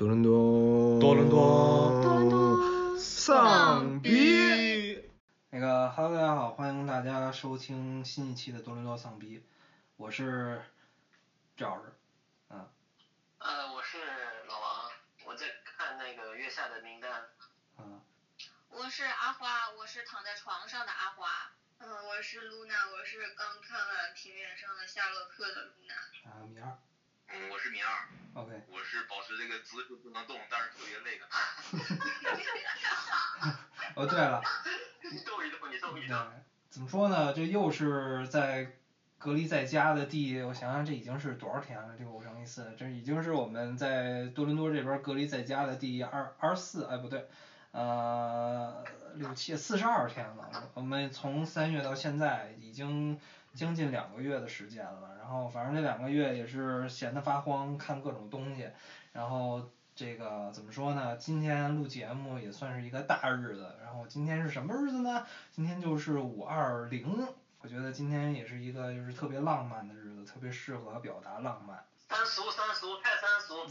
多伦多，多伦多。多伦多。丧逼。那个哈喽，大家好，欢迎大家收听新一期的多伦多丧逼，我是赵老师，嗯，呃，我是老王，我在看那个月下的名单。啊，我是阿花，我是躺在床上的阿花。嗯，我是露娜，我是刚看完平原上的夏洛克的露娜。啊，米二嗯，我是米二，，OK，我是保持这个姿势不能动，但是特别累的。哦对了，你动一动，你动一对动。，怎么说呢？这又是在隔离在家的第，我想想这已经是多少天了？这个五乘以四，这已经是我们在多伦多这边隔离在家的第二二十四，哎不对，呃六七四十二天了。我们从三月到现在已经将近两个月的时间了，然后反正这两个月也是闲得发慌，看各种东西，然后。这个怎么说呢？今天录节目也算是一个大日子。然后今天是什么日子呢？今天就是五二零。我觉得今天也是一个就是特别浪漫的日子，特别适合表达浪漫。三俗三俗太三俗。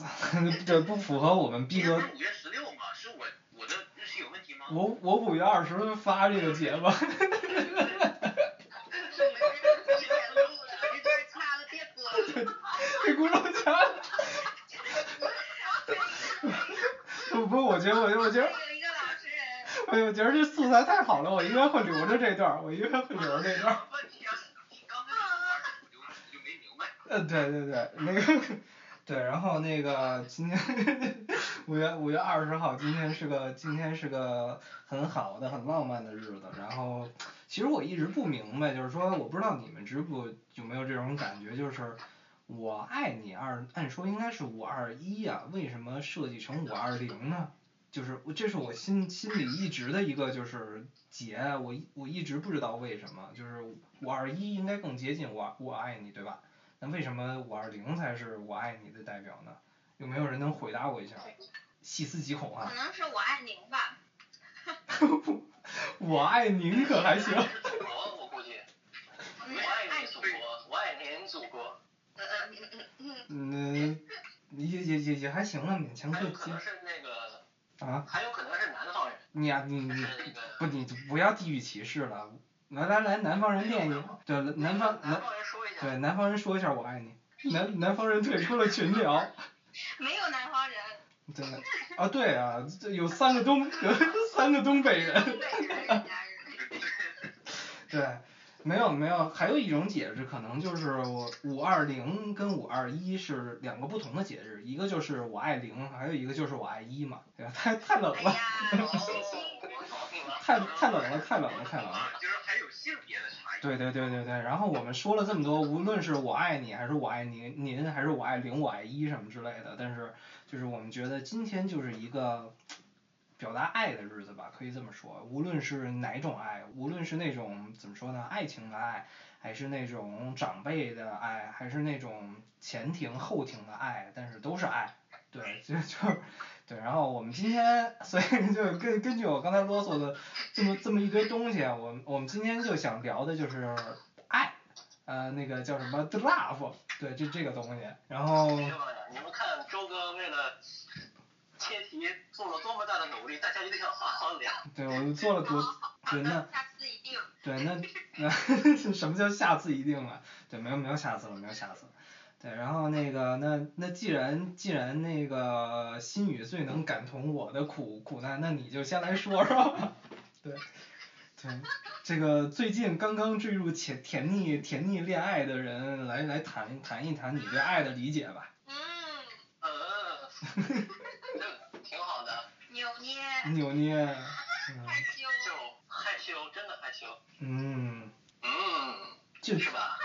这不符合我们逼格不。是五月十六嘛？是我我的日期有问题吗？我我五月二十发这个节目。是我们这提前录了，这段掐了别播了。给观众讲。不不，我觉得我我觉得。我我觉得这素材太好了，我应该会留着这段儿，我应该会留着这段儿。呃，对对对，那个，对，然后那个今天五月五月二十号，今天是个今天是个很好的很浪漫的日子。然后其实我一直不明白，就是说我不知道你们知不有没有这种感觉，就是我爱你二，按说应该是五二一呀，为什么设计成五二零呢？就是这是我心心里一直的一个就是结，我一我一直不知道为什么，就是五二一应该更接近我我爱你，对吧？那为什么五二零才是我爱你的代表呢？有没有人能回答我一下？细思极恐啊可！能是我爱您吧。我爱您可还行？是祖国，我估计。我爱你祖国，我爱您祖国。嗯嗯嗯嗯嗯。嗯，也也也也还行了，勉强还可以接有可能是那个，啊。还有可能是南方人。你啊、你你是那个不你不要地域歧视了。来来来，南方人念一，对南方南南方人说一下。对南方人说一下我爱你。南 南方人退出了群聊。没有南方人。真的 啊，对啊，这有三个东有三个东北人。对，没有没有，还有一种解释，可能就是我五二零跟五二一是两个不同的节日，一个就是我爱零，还有一个就是我爱一嘛，对吧？太太冷了！太太冷了，太冷了，太冷了。啊，就是还有性别的差异。对对对对对，然后我们说了这么多，无论是我爱你，还是我爱您，您还是我爱零，我爱一什么之类的，但是就是我们觉得今天就是一个表达爱的日子吧，可以这么说。无论是哪种爱，无论是那种怎么说呢，爱情的爱，还是那种长辈的爱，还是那种前庭后庭的爱，但是都是爱。对，就就对，然后我们今天，所以就根根据我刚才啰嗦的这么这么一堆东西，我们我们今天就想聊的就是爱，呃，那个叫什么 love，对，就这个东西，然后朋友们，你们看周哥为了切题做了多么大的努力，大家一定要好好聊。对我们做了多，对那下次一定。对那那 什么叫下次一定啊？对，没有没有下次了，没有下次了。对，然后那个那那既然既然那个心语最能感同我的苦苦难，那你就先来说说。对，对，这个最近刚刚坠入甜甜腻甜腻恋爱的人，来来谈谈一谈你对爱的理解吧。嗯，嗯，这挺好的，扭捏，扭捏，嗯害羞。就害羞，真的害羞。嗯，嗯，就是吧？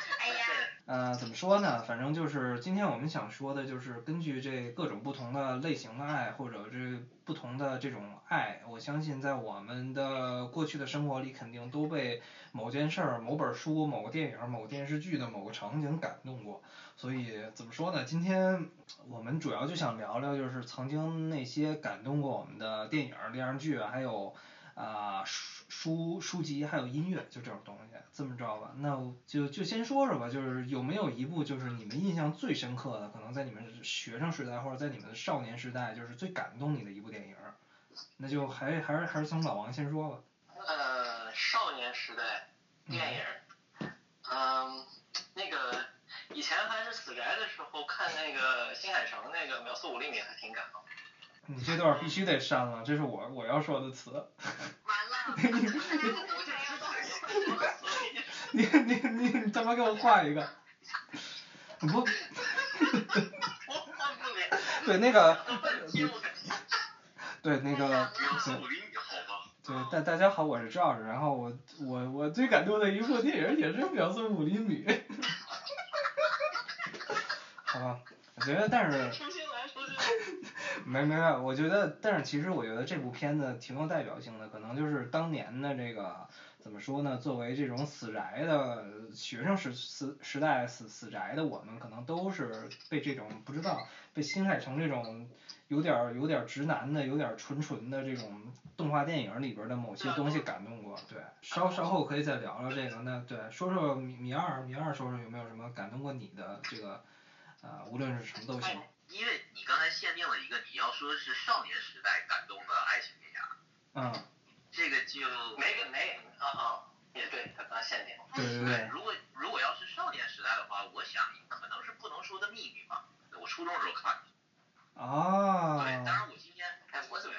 哎呀呃，怎么说呢？反正就是今天我们想说的，就是根据这各种不同的类型的爱，或者这不同的这种爱，我相信在我们的过去的生活里，肯定都被某件事儿、某本书、某个电影、某个电视剧的某个场景感动过。所以怎么说呢？今天我们主要就想聊聊，就是曾经那些感动过我们的电影、电视剧，还有啊、书书书籍还有音乐，就这种东西。这么着吧，那就就先说说吧，就是有没有一部就是你们印象最深刻的，可能在你们学生时代或者在你们的少年时代，就是最感动你的一部电影？那就还还是还是从老王先说吧。呃，少年时代电影，嗯，那个以前还是死宅的时候看那个新海诚那个秒速五厘米还挺感动。你这段必须得删了，这是我我要说的词。你你你你他妈给我画一个！不，对那个，对那个，对，大大家好，我是赵然后我我我最感动的一部电影也是秒速五厘米。好吧，我觉得但是，没没没，我觉得，但是其实我觉得这部片子挺有代表性的，可能就是当年的这个怎么说呢？作为这种死宅的学生时时时代死死宅的我们，可能都是被这种不知道被新海诚这种有点有点直男的、有点纯纯的这种动画电影里边的某些东西感动过。对，稍稍后可以再聊聊这个。那对，说说米米二，米二说说有没有什么感动过你的这个啊、无论是什么都行。因为你刚才限定了一个，你要说是少年时代感动的爱情电影，嗯，这个就没个没啊啊，也对，他刚限定。对对对。如果如果要是少年时代的话，我想可能是不能说的秘密吧。我初中时候看的，哦。对，当然我今天哎，我怎么？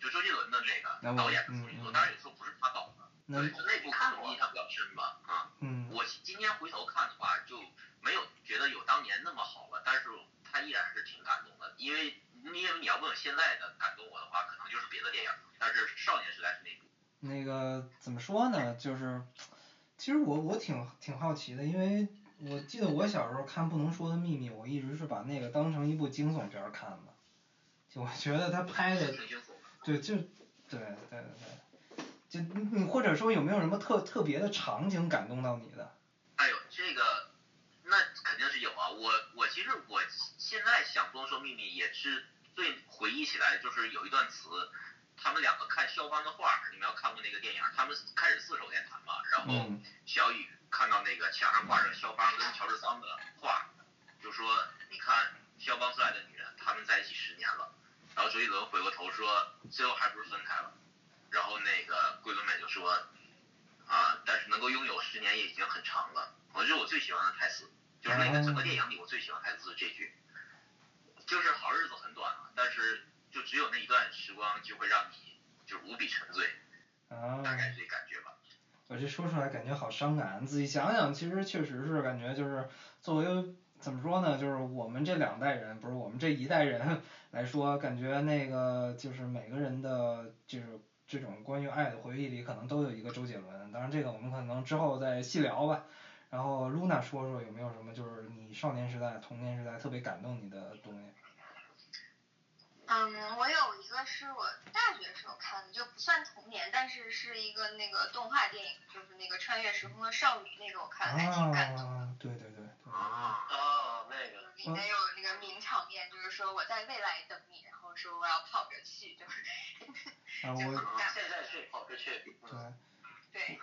就周杰伦的那个导演的嗯处女作，嗯当然有时候不是他导的，那对，那部可能印象比较深吧，啊。嗯我今天回头看的话，就没有觉得有当年那么好了，但是它依然是挺感动的，因为因为你要问我现在的感动我的话，可能就是别的电影，但是少年时代是那部。那个怎么说呢？就是，其实我我挺挺好奇的，因为我记得我小时候看《不能说的秘密》，我一直是把那个当成一部惊悚片儿看的，就我觉得他拍的。对，就对对对对，就你你或者说有没有什么特特别的场景感动到你的？哎呦，这个那肯定是有啊。我我其实我现在想不能说秘密，也是最回忆起来就是有一段词，他们两个看肖邦的画，你们要看过那个电影，他们开始四手联弹嘛，然后嗯小雨看到那个墙上挂着肖邦跟乔治桑的画，就说你看肖邦最爱的女人，他们在一起十年了，然后周杰伦回过头说最后还不是分开了，然后那个桂纶镁就说啊，但是能够拥有十年也已经很长了。我这是我最喜欢的台词，就是那个整个电影里我最喜欢台词是这句，就是好日子很短啊，但是就只有那一段时光就会让你就无比沉醉，啊，大概是这感觉吧。我这说出来感觉好伤感，仔细想想，其实确实是感觉就是作为怎么说呢，就是我们这两代人，不是我们这一代人 来说，感觉那个就是每个人的就是这种关于爱的回忆里，可能都有一个周杰伦。当然，这个我们可能之后再细聊吧。然后露娜说说有没有什么就是你少年时代、童年时代特别感动你的东西？嗯，我有一个是我大学时候看的，就不算童年，但是是一个那个动画电影，就是那个穿越时空的少女，那个我看的还挺感动的。啊，对对对对。啊，哦，那个。里面有那个名场面，就是说我在未来等你，然后说我要跑着去，就是啊，我现在去跑着去。对。对。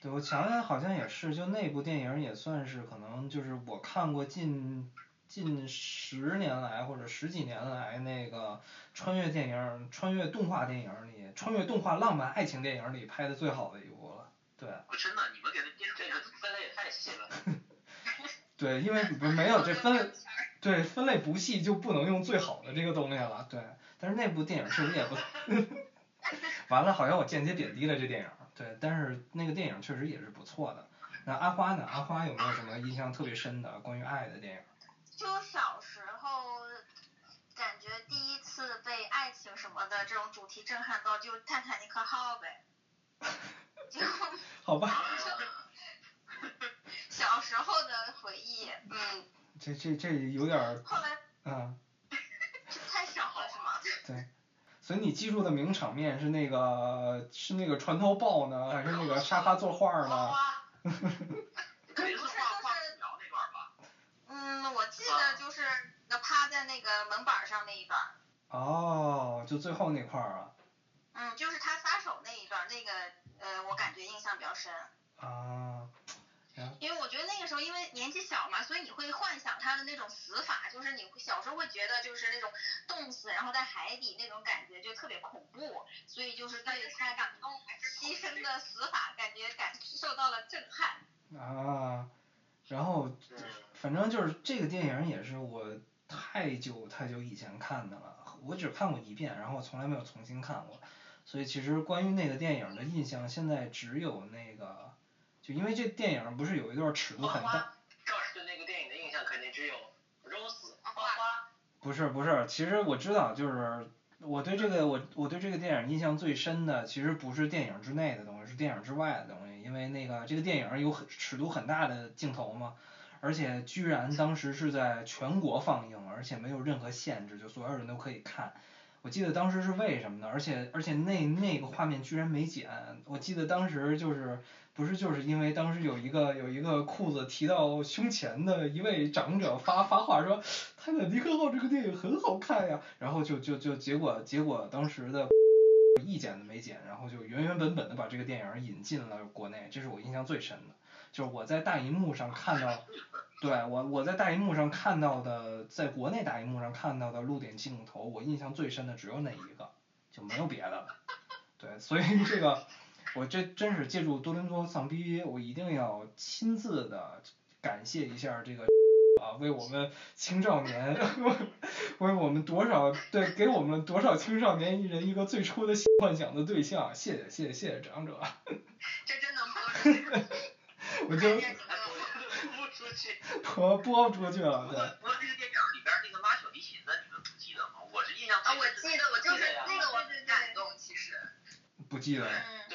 对，我想想好像也是，就那部电影也算是可能就是我看过近近十年来或者十几年来那个穿越电影、穿越动画电影里、穿越动画浪漫爱情电影里拍的最好的一部了。对。我真的，你们给他电这个分类也太细了。对，因为不没有这分，对分类不细就不能用最好的这个东西了。对，但是那部电影确实也不 完了好像我间接贬低了这电影。对，但是那个电影确实也是不错的。那阿花呢？阿花有没有什么印象特别深的关于爱的电影？就小时候感觉第一次被爱情什么的这种主题震撼到，就泰坦尼克号呗。就 好吧。小时候的回忆，嗯。这这这有点儿。后来。嗯。这太小了是吗？对。所以你记住的名场面是那个是那个船头抱呢，还是那个沙发作画呢？不是，就是。嗯，我记得就是那趴在那个门板上那一段。哦，就最后那块儿啊。嗯，就是他撒手那一段，那个呃，我感觉印象比较深。啊，因为我觉得那个时候因为年纪小嘛，所以你会幻想他的那种死法，就是你小时候会觉得就是那种冻死然后在海底那种感觉就特别恐怖，所以就是对他感动还是牺牲的死法感觉感受到了震撼。啊，然后嗯，反正就是这个电影也是我太久太久以前看的了，我只看过一遍，然后从来没有重新看过，所以其实关于那个电影的印象，现在只有那个，就因为这电影不是有一段尺度很大，赵氏对那个电影的印象肯定只有 Rose 花花。不是不是，其实我知道，就是我对这个我我对这个电影印象最深的，其实不是电影之内的东西，是电影之外的东西，因为那个这个电影有很尺度很大的镜头嘛，而且居然当时是在全国放映，而且没有任何限制，就所有人都可以看。我记得当时是为什么呢？而且而且那那个画面居然没剪，我记得当时就是不是就是因为当时有一个有一个裤子提到胸前的一位长者发发话说，泰坦尼克号这个电影很好看呀，然后就就就结果结果当时的一剪都没剪，然后就原原本本的把这个电影引进了国内，这是我印象最深的，就是我在大荧幕上看到。对我我在大荧幕上看到的，在国内大荧幕上看到的露点镜头，我印象最深的只有那一个，就没有别的了。对，所以这个我这真是借助多伦多丧逼，我一定要亲自的感谢一下这个啊，为我们青少年，为我们多少对给我们多少青少年人一个最初的幻想的对象，谢谢谢谢谢谢长者，这真能播出去。我就看见几个播不出去。播播出去了，对。不过这个电影里边那个拉小提琴的，你们不记得吗？我是印象啊，我记得，我就是那个我很感动，其实。不记得了。嗯。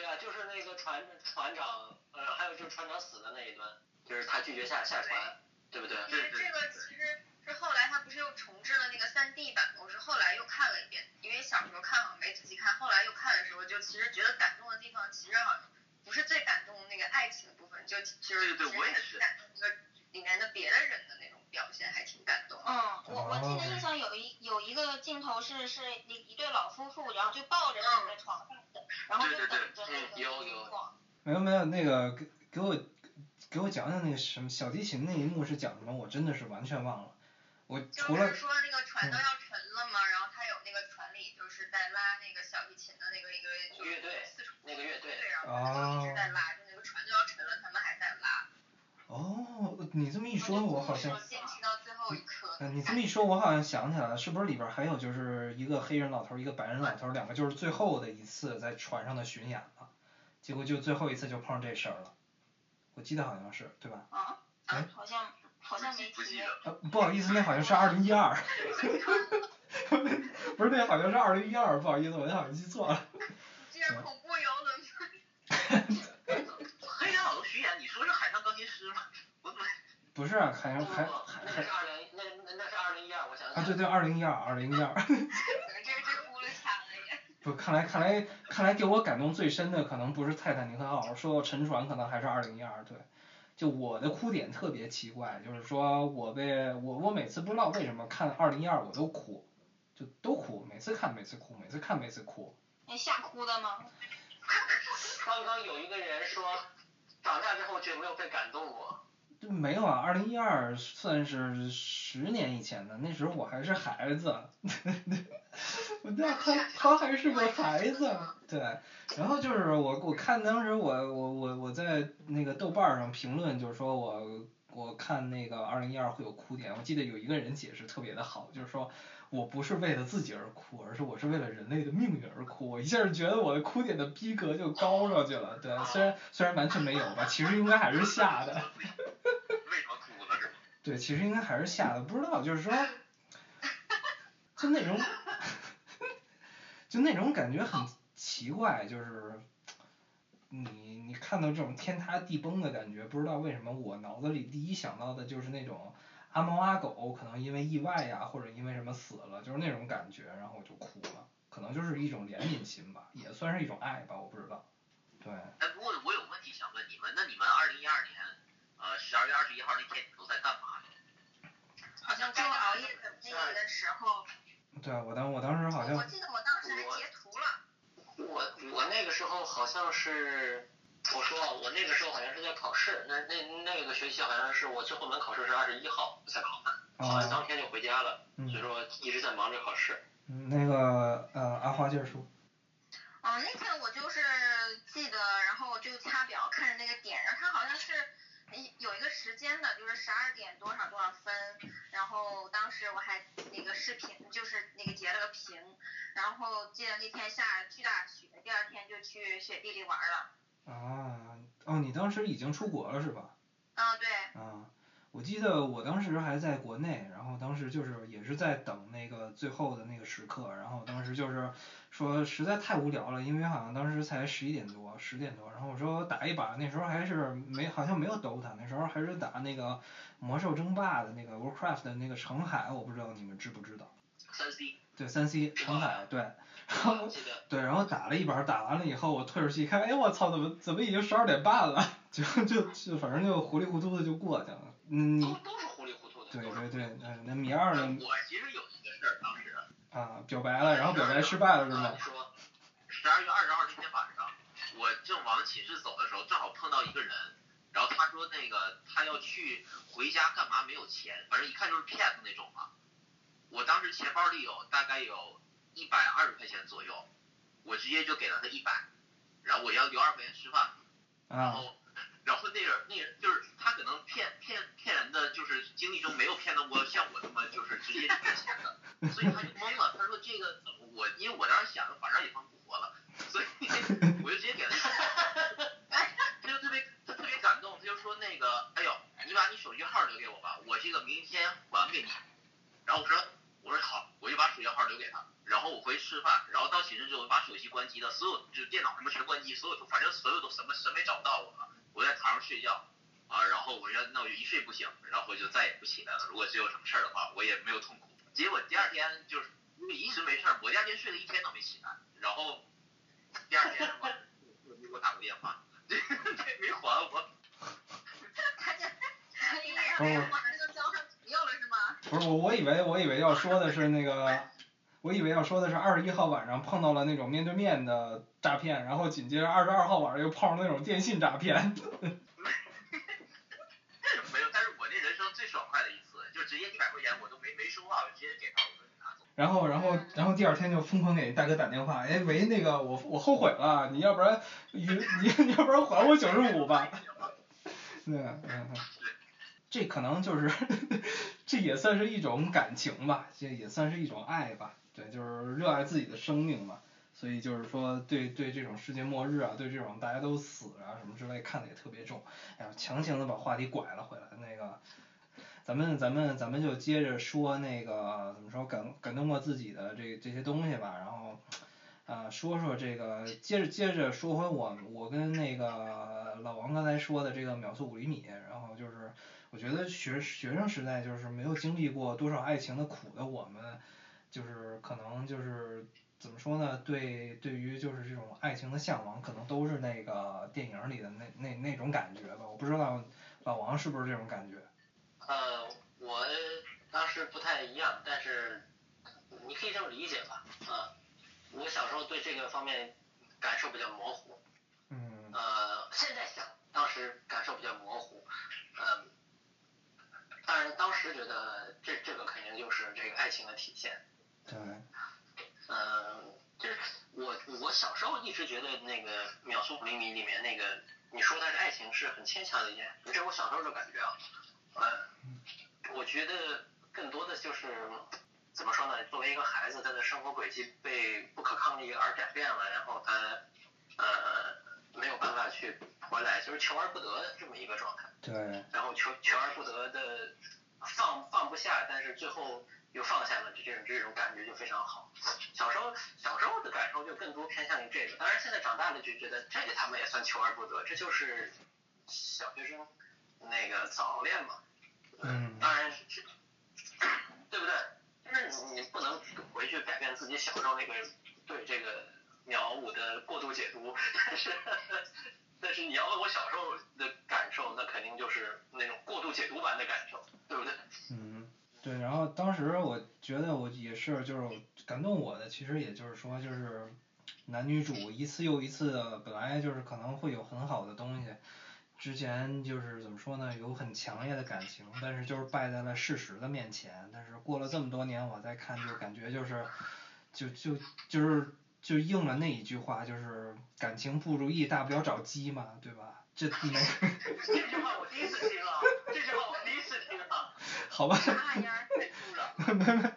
船船长，呃，还有就是船长死的那一段，就是他拒绝下下船，对。不对？因为这个其实是后来他不是又重置了那个三 D 版，我是后来又看了一遍，因为小时候看好像没仔细看，后来又看的时候就其实觉得感动的地方其实好像不是最感动那个爱情的部分，就就是对对我也是感动那个里面的别的人的那种表现，还挺感动。嗯，我我记得印象有一有一个镜头是是一一对老夫妇，然后就抱着躺在床上的，然后就等着那个。没有没有，那个给给我给我讲讲那个什么小提琴那一幕是讲什么？我真的是完全忘了。我就除了是说那个船都要沉了嘛，然后他有那个船里就是在拉那个小提琴的那个一个乐队四重那个乐队对，然后他就一直在拉，就那个船都要沉了，他们还在拉。哦，你这么一说，我好像说，坚持到最后一刻。嗯，你这么一说，我好像想起来了，是不是里边还有就是一个黑人老头儿，一个白人老头儿，两个就是最后的一次在船上的巡演了，结果就最后一次就碰上这事儿了，我记得好像是，对吧？啊好像好像没提。呃，不好意思，那好像是二零一二，不是那好像是二零一二，不好意思，我好像记错了。这样恐怖游轮。黑人老头巡演，你说是海上钢琴师吗？我怎么？不是啊，好像还，那还还是二零，那那那是二零一二，我想想啊，对对，二零一二，二零一二。这这轱辘卡了也。不，看来看来看来给我感动最深的可能不是泰坦尼克号，说到沉船可能还是二零一二，对。就我的哭点特别奇怪，就是说我被我我每次不知道为什么看二零一二我都哭，就都哭，每次看每次哭，每次看每次哭。你吓哭的吗？刚刚有一个人说，长大之后就没有被感动过。这没有啊，二零一二算是十年以前的，那时候我还是孩子，我那他他还是个孩子，对。然后就是我我看当时我我我我在那个豆瓣儿上评论，就是说我我看那个二零一二会有哭点，我记得有一个人解释特别的好，就是说我不是为了自己而哭，而是我是为了人类的命运而哭。我一下就觉得我的哭点的逼格就高上去了，对，虽然虽然完全没有吧，其实应该还是吓的。为什么哭了是吗？对，其实应该还是吓的，不知道，就是说，就那种，就那种感觉很奇怪，就是你你看到这种天塌地崩的感觉，不知道为什么我脑子里第一想到的就是那种阿猫阿狗可能因为意外呀，或者因为什么死了，就是那种感觉，然后我就哭了，可能就是一种怜悯心吧，也算是一种爱吧，我不知道，对。哎，不过我有问题想问你们，那你们二零一二年，呃，十二月二十一号那天你们都在干嘛呢？好像就熬夜等那个的时候，对啊，我当我当时好像我记得我当时还截图了。我我那那个时候好像是，我说啊我那个时候好像是在考试，那那那个学期好像是我最后门考试是二十一号才考完，考完当天就回家了，嗯所以说一直在忙着考试。嗯，那个呃，阿花接着说。嗯，那天我就是记得，然后就掐表看着那个点，然后它好像是有一个时间的，就是十二点多少多少分，然后当时我还那个视频就是那个截了个屏，然后记得那天下巨大雪，第二天就去雪地里玩了。啊，哦，你当时已经出国了是吧？啊，对。啊，我记得我当时还在国内，然后当时就是也是在等那个最后的那个时刻，然后当时就是说实在太无聊了，因为好像当时才十一点多，十点多，然后我说打一把，那时候还是没好像没有 DOTA，那时候还是打那个魔兽争霸的那个 Warcraft 的那个澄海，我不知道你们知不知道？三 C，对，三 C 澄海，对，对，然后打了一把，打完了以后，我退出去一看，哎，我操，怎么怎么已经十二点半了？就就就反正就糊里糊涂的就过去了。嗯，都都是糊里糊涂的。对对对，嗯，那米二呢？我其实有一个事儿，当时啊，表白了，然后表白失败了是吗啊？说十二月二十号那天晚上，我正往寝室走的时候，正好碰到一个人，然后他说那个他要去回家干嘛没有钱，反正一看就是骗子那种嘛。我当时钱包里有大概有一百二十块钱左右，我直接就给了他一百，然后我要留二十块钱吃饭，然啊后然后那人那人就是他可能骗骗骗人的，就是经历中没有骗到过像我这么就是直接就给钱的，所以他就懵了。他说这个怎么我因为我当时想着反正也算不活了，所以我就直接给了一他就特别他特别感动，他就说那个哎呦你把你手机号留给我吧，我这个明天还给你。然后我说我说好，我就把手机号留给他。然后我回去吃饭，然后到寝室之后把手机关机了，所有就是电脑什么全关机，所有都反正所有都什么什么也找不到我了。我在床上睡觉啊，然后我说那我就一睡不醒，然后就再也不起来了。如果真有什么事儿的话，我也没有痛苦。结果第二天就是因为一直没事儿，我第二天睡了一天都没起来，然后第二天我我给我打过电话，这这 没还我。他就他一来让人马上就交上朋友了是吗？不是我，我以为我以为要说的是那个，我以为要说的是二十一号晚上碰到了那种面对面的诈骗，然后紧接着二十二号晚上又碰上那种电信诈骗。没有，但是我这人生最爽快的一次，就直接一百块钱我都没没收到，我直接给他，我说你拿走。然后，然后，然后第二天就疯狂给大哥打电话，哎喂，那个我我后悔了，你要不然你你你要不然还我九十五吧。对，嗯嗯，这可能就是这也算是一种感情吧，这也算是一种爱吧，对，就是热爱自己的生命嘛。所以就是说对对这种世界末日啊，对这种大家都死啊什么之类看得也特别重，哎呀，强行的把话题拐了回来，那个。咱们咱们咱们就接着说那个怎么说感感动过自己的这这些东西吧，然后啊、说说这个接着接着说回我我跟那个老王刚才说的这个秒速五厘米，然后就是我觉得学学生时代就是没有经历过多少爱情的苦的我们，就是可能就是怎么说呢？对对于就是这种爱情的向往，可能都是那个电影里的那那那种感觉吧。我不知道老王是不是这种感觉。呃，我当时不太一样，但是你可以这么理解吧，啊、我小时候对这个方面感受比较模糊，嗯呃，现在想当时感受比较模糊，嗯、当然当时觉得这这个肯定就是这个爱情的体现，对。嗯，就是我我小时候一直觉得那个《秒速五厘米》里面那个你说它是爱情是很牵强的一件，这是我小时候的感觉啊。嗯，我觉得更多的就是怎么说呢？作为一个孩子，他的生活轨迹被不可抗力而改变了，然后他呃没有办法去回来，就是求而不得这么一个状态。对，然后求求而不得的放放不下，但是最后又放下了，这种这种感觉就非常好。小时候小时候的感受就更多偏向于这个，当然现在长大了就觉得这个他们也算求而不得，这就是小学生那个早恋嘛。嗯当然是，对不对？就是你不能回去改变自己小时候那个对这个鸟五的过度解读，但是但是你要问我小时候的感受，那肯定就是那种过度解读版的感受，对不对？嗯，对，然后当时我觉得我也是，就是感动我的，其实也就是说，就是男女主一次又一次的，本来就是可能会有很好的东西，之前就是怎么说呢，有很强烈的感情，但是就是败在了事实的面前。但是过了这么多年，我再看就感觉就是，就就就是就应了那一句话，就是感情不如意，大不了找鸡嘛，对吧？这没这句话我第一次听啊，这句话我第一次听啊。好吧。没没，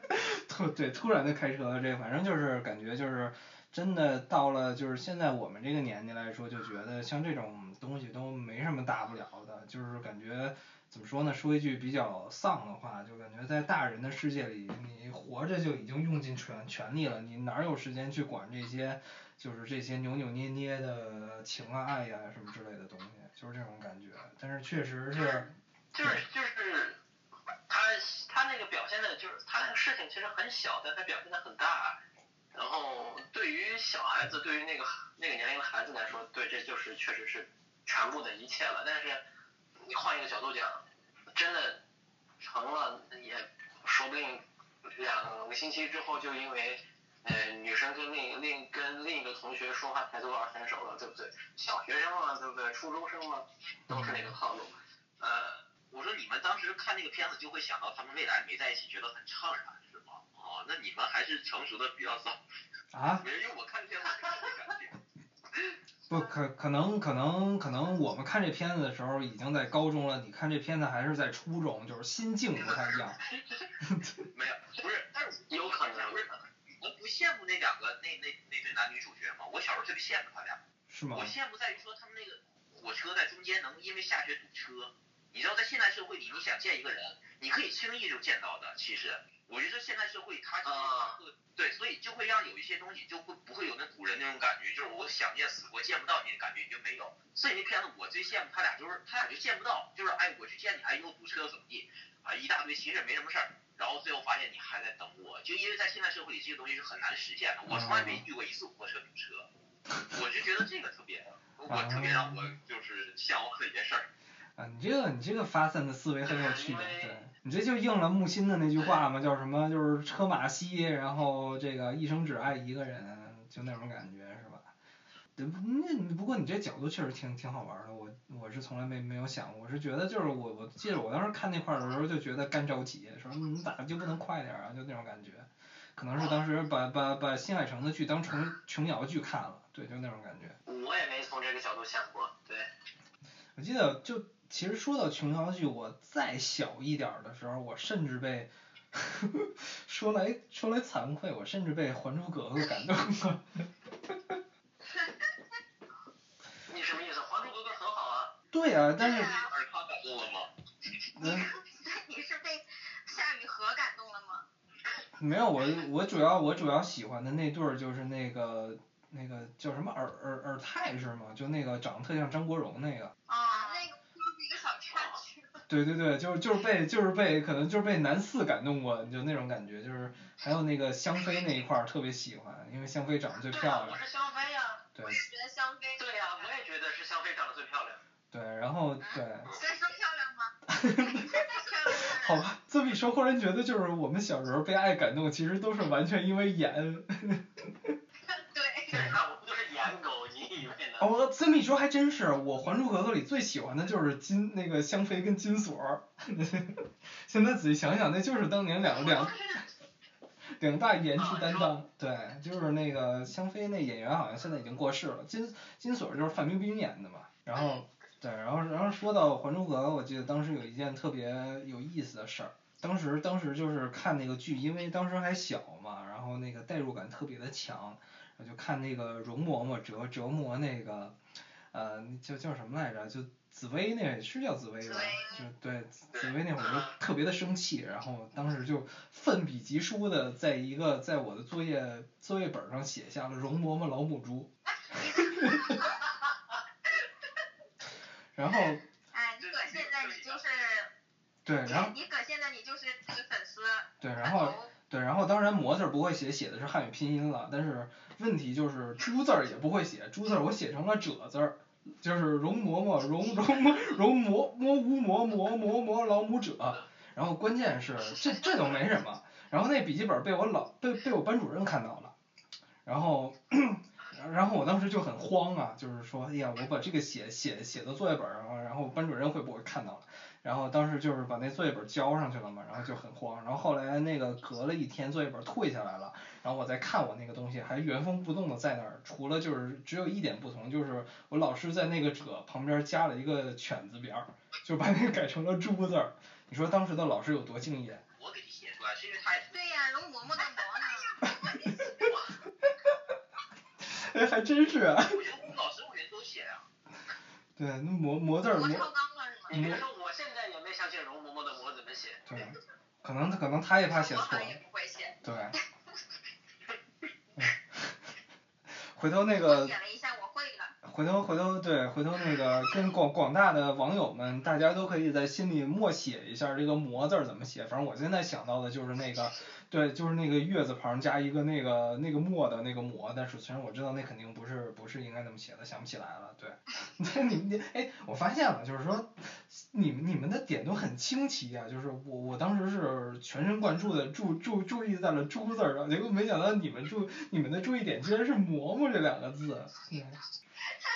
突对突然的开车，这反正就是感觉就是真的到了就是现在我们这个年纪来说，就觉得像这种东西都没什么大不了的，就是感觉怎么说呢？说一句比较丧的话，就感觉在大人的世界里，你活着就已经用尽全全力了，你哪有时间去管这些就是这些扭扭捏捏的情啊爱呀、什么之类的东西，就是这种感觉。但是确实是。就是就是他他那个表现的，就是他那个事情其实很小，但他表现的很大。然后对于小孩子，对于那个那个年龄的孩子来说，对，这就是确实是全部的一切了。但是你换一个角度讲，真的成了，也说不定两个星期之后就因为。呃，女生跟另另跟另一个同学说话态度而分手了，对不对？小学生嘛，对不对？初中生嘛，都是那个套路。呃，我说你们当时看那个片子就会想到他们未来没在一起，觉得很怅然，那你们还是成熟的比较早。啊？因为我看这片子没有感觉。不可可能可能可能我们看这片子的时候已经在高中了，你看这片子还是在初中，就是心境不太一样。没有，不是，但是有可能不是，我不羡慕那两个那那那对男女主角吗？我小时候特别羡慕他俩。是吗我？羡慕在于说他们那个火车在中间能因为下雪堵车，你知道在现代社会里，你想见一个人，你可以轻易就见到的。其实，我觉得现代社会它其实啊对，所以就会让有一些东西就会不会有那古人那种感觉，就是我想见死活见不到你的感觉，你就没有。所以那片子我最羡慕他俩，就是他俩就见不到，就是哎我去见你，哎又堵车怎么地，啊一大堆其实也没什么事儿，然后最后发现你还在等我，就因为在现代社会里这些东西是很难实现的，我从来没遇过一次火车堵车，我就觉得这个特别，我特别让我就是向往的一件事儿。啊，你这个你这个发散的思维很有趣的，因为对你这就应了木心的那句话嘛，叫什么？就是车马稀，然后这个一生只爱一个人，就那种感觉是吧？对不，那不过你这角度确实挺挺好玩的，我我是从来没没有想过，我是觉得就是我我记得我当时看那块儿的时候就觉得干着急，说你咋就不能快点儿啊？就那种感觉，可能是当时把把把新海诚的剧当成琼瑶剧看了，对，就那种感觉。我也没从这个角度想过，对。我记得就其实说到琼瑶剧，我再小一点儿的时候，我甚至被说来说来惭愧，我甚至被《还珠格格》感动了。你什么意思？《还珠格格》很好啊。对啊、但是尔康感动了吗？嗯，你是被夏雨荷感动了吗？没有我我主要我主要喜欢的那对儿就是那个那个叫什么尔尔尔泰是吗？就那个长得特像张国荣那个。啊，对对对，就是就是被就是被可能就是被男四感动过，就那种感觉，就是还有那个香妃那一块儿特别喜欢，因为香妃长得最漂亮我。是香妃呀、对我也觉得香妃。对呀、我也觉得是香妃长得最漂亮。对，然后对，所以说漂亮吗？好吧，这么一说，忽然觉得就是我们小时候被爱感动，其实都是完全因为演。对。哦，这么一说还真是，我《还珠格格》里最喜欢的就是金那个香妃跟金锁儿。现在仔细想想，那就是当年两两两大颜值担当。对，就是那个香妃那演员好像现在已经过世了，金金锁儿就是范冰冰演的嘛。然后对，然后然后说到《还珠格格》，我记得当时有一件特别有意思的事儿。当时当时就是看那个剧，因为当时还小嘛，然后那个代入感特别的强，我就看那个容嬷嬷折折磨那个，呃，叫叫什么来着？就紫薇那是叫紫薇吧？就对紫薇那会儿就特别的生气，然后当时就奋笔疾书的在一个在我的作业作业本儿上写下了容嬷嬷老母猪。然后哎，你搁现在你就是，对，然后你搁现在你就是这个粉丝。对，然后对，然后当然模字儿不会写，写的是汉语拼音了，但是问题就是猪字儿也不会写，猪字儿我写成了褶字儿，就是容嬷嬷容容嬷容嬷嬷乌嬷嬷嬷嬷老母者，然后关键是这这都没什么，然后那笔记本被我老被被我班主任看到了，然后然后我当时就很慌啊，就是说，哎呀，我把这个写写写到作业本上了，然后班主任会不会看到了？然后当时就是把那作业本交上去了嘛，然后就很慌。然后后来那个隔了一天，作业本退下来了，然后我再看我那个东西还原封不动的在那儿，除了就是只有一点不同，就是我老师在那个者旁边加了一个犬字边儿，就把那个改成了猪字儿。你说当时的老师有多敬业？我给你写出来，是因为他对呀，容嬷嬷的嬷呢？哎，还真是啊。我觉得我们老师我觉得都写啊、对，那磨磨字儿磨。磨超纲了是吗？你别说，我容嬷嬷的嬷怎么写。对，可能可能他也怕写错我。也不会写。对。嗯 回头那个。回头回头对，回头那个跟广广大的网友们，大家都可以在心里默写一下这个“魔”字怎么写。反正我现在想到的就是那个，对，就是那个月字旁加一个那个那个墨的那个“魔”，但是虽然我知道那肯定不是不是应该那么写的，想不起来了。对，你你哎，我发现了，就是说你们你们的点都很清奇啊，就是我我当时是全神贯注的注注注意在了“猪”字上，结果没想到你们注你们的注意点居然是“嬷嬷”这两个字。嗯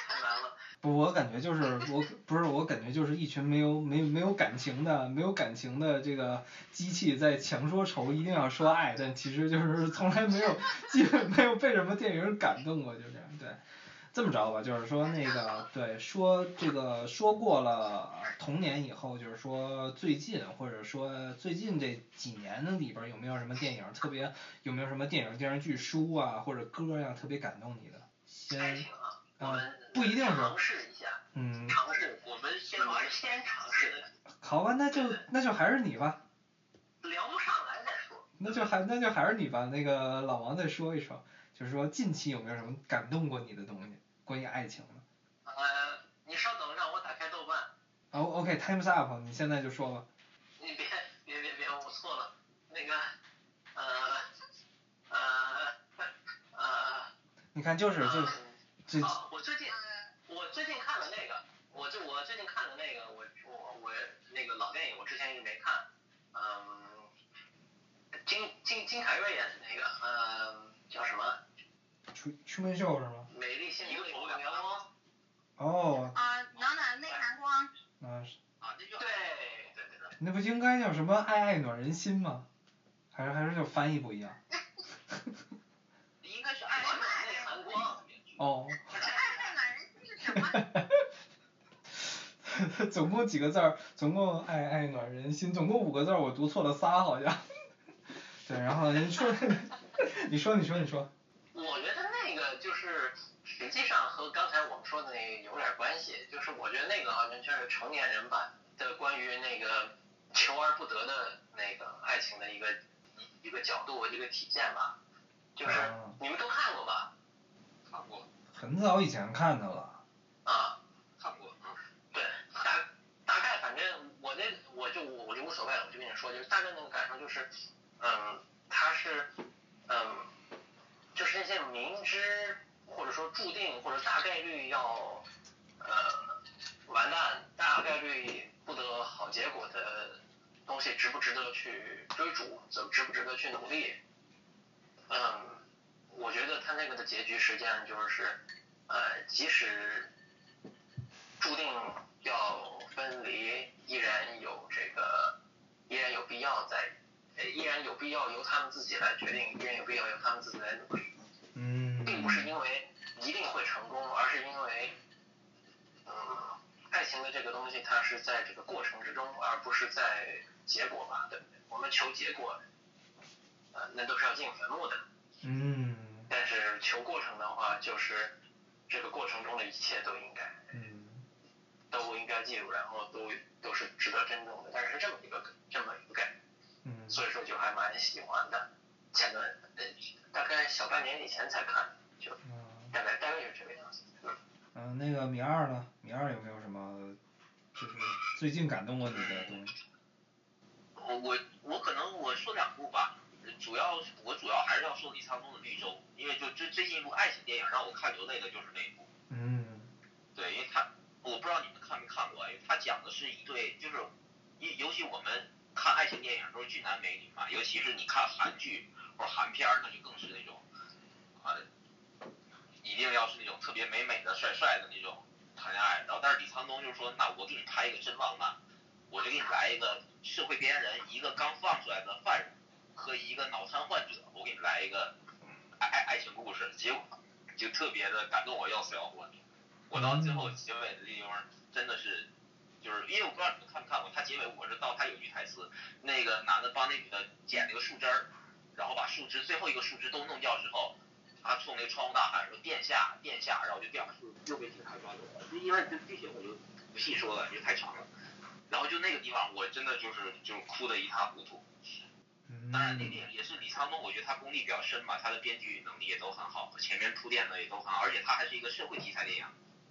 太难了。不，我感觉就是我不是我感觉就是一群没有没有没有感情的没有感情的这个机器在强说愁，一定要说爱，但其实就是 从来没有基本没有被什么电影感动过，就这样对。这么着吧，就是说那个对说这个说过了童年以后，就是说最近或者说最近这几年的里边有没有什么电影特别有没有什么电影电视剧书啊或者歌呀、特别感动你的？先，我啊们不一定是尝试一下，嗯。尝试。我们先我们先尝试，好吧，那就那就还是你吧，聊不上来再说。那就还那就还是你吧。那个老王再说一说，就是说近期有没有什么感动过你的东西，关于爱情的？呃，你稍等，让我打开豆瓣。哦，OK，Time's up，你现在就说吧。你别别别别，我错了。那个，呃，呃，呃，你看，就是就这啊，我最近我最近看了那个，我就我最近看的那个，我我我那个老电影，我之前一直没看。嗯，金凯瑞演的那个，嗯，叫什么？出出门秀是吗？美丽幸福的一个头阳光。哦，啊，暖暖内涵光。啊是啊，那就对对对对。那不应该叫什么爱爱暖人心吗？还是还是就翻译不一样？应该是暖暖内涵光。哦，爱爱暖人心是什么？总共几个字儿？总共爱爱暖人心，总共五个字儿，我读错了仨好像。对，然后 你说，你说你说你说。我觉得那个就是实际上和刚才我们说的那个有点关系，就是我觉得那个好像就是成年人版的关于那个求而不得的那个爱情的一个一一个角度一个体现吧，就是啊你们都看过吧？看过很早以前看的了。啊，看过，嗯，对，大大概反正我那我就我就无所谓了，我就跟你说，就是大概那个感受就是，嗯，他是，嗯，就是那些明知或者说注定或者大概率要，呃，完蛋，大概率不得好结果的东西，值不值得去追逐，怎值不值得去努力？嗯，我觉得他那个的结局实际上就是，呃，即使注定要分离，依然有这个，依然有必要在，依然有必要由他们自己来决定，依然有必要由他们自己来努力，嗯。并不是因为一定会成功，而是因为，嗯，爱情的这个东西它是在这个过程之中，而不是在结果吧，对不对？我们求结果，呃，那都是要进坟墓的。嗯但是求过程的话，就是这个过程中的一切都应该嗯都应该记住，然后都都是值得珍重的。但是这么一个这么一个概念，嗯所以说就还蛮喜欢的。前段呃大概小半年以前才看，就嗯大概大概是这个样子。嗯，嗯，那个米二呢？米二有没有什么就是最近感动过你的东西？我我我可能我说两部吧，主要我主要还是要说李沧东的《绿洲》，因为就最最近一部爱情电影让我看流泪的就是那一部。嗯对，因为他我不知道你们看没看过，因为他讲的是一对就是，尤尤其我们看爱情电影都是俊男美女嘛，尤其是你看韩剧或者韩片儿，那就更是那种，啊，一定要是那种特别美美的帅帅的那种谈恋爱，然后但是李沧东就说，那我给你拍一个真浪漫，我就给你来一个社会边缘人，一个刚放出来的犯人和一个脑瘫患者，我给你来一个爱爱爱情故事，结果就特别的感动我要死要活的。我到最后结尾的地方真的是，就是因为我不知道你们看没看过，他结尾我是到他有句台词，那个男的帮那女的捡那个树枝儿，然后把树枝最后一个树枝都弄掉之后，他冲那个窗户大喊说殿下殿下，然后就掉下树又被警察抓走了。因为这剧情我就不细说了，因为太长了。然后就那个地方我真的就是就是哭得一塌糊涂。嗯当然，那电影也是李沧东，我觉得他功力比较深吧，他的编剧能力也都很好，前面铺垫的也都很好，而且他还是一个社会题材电影，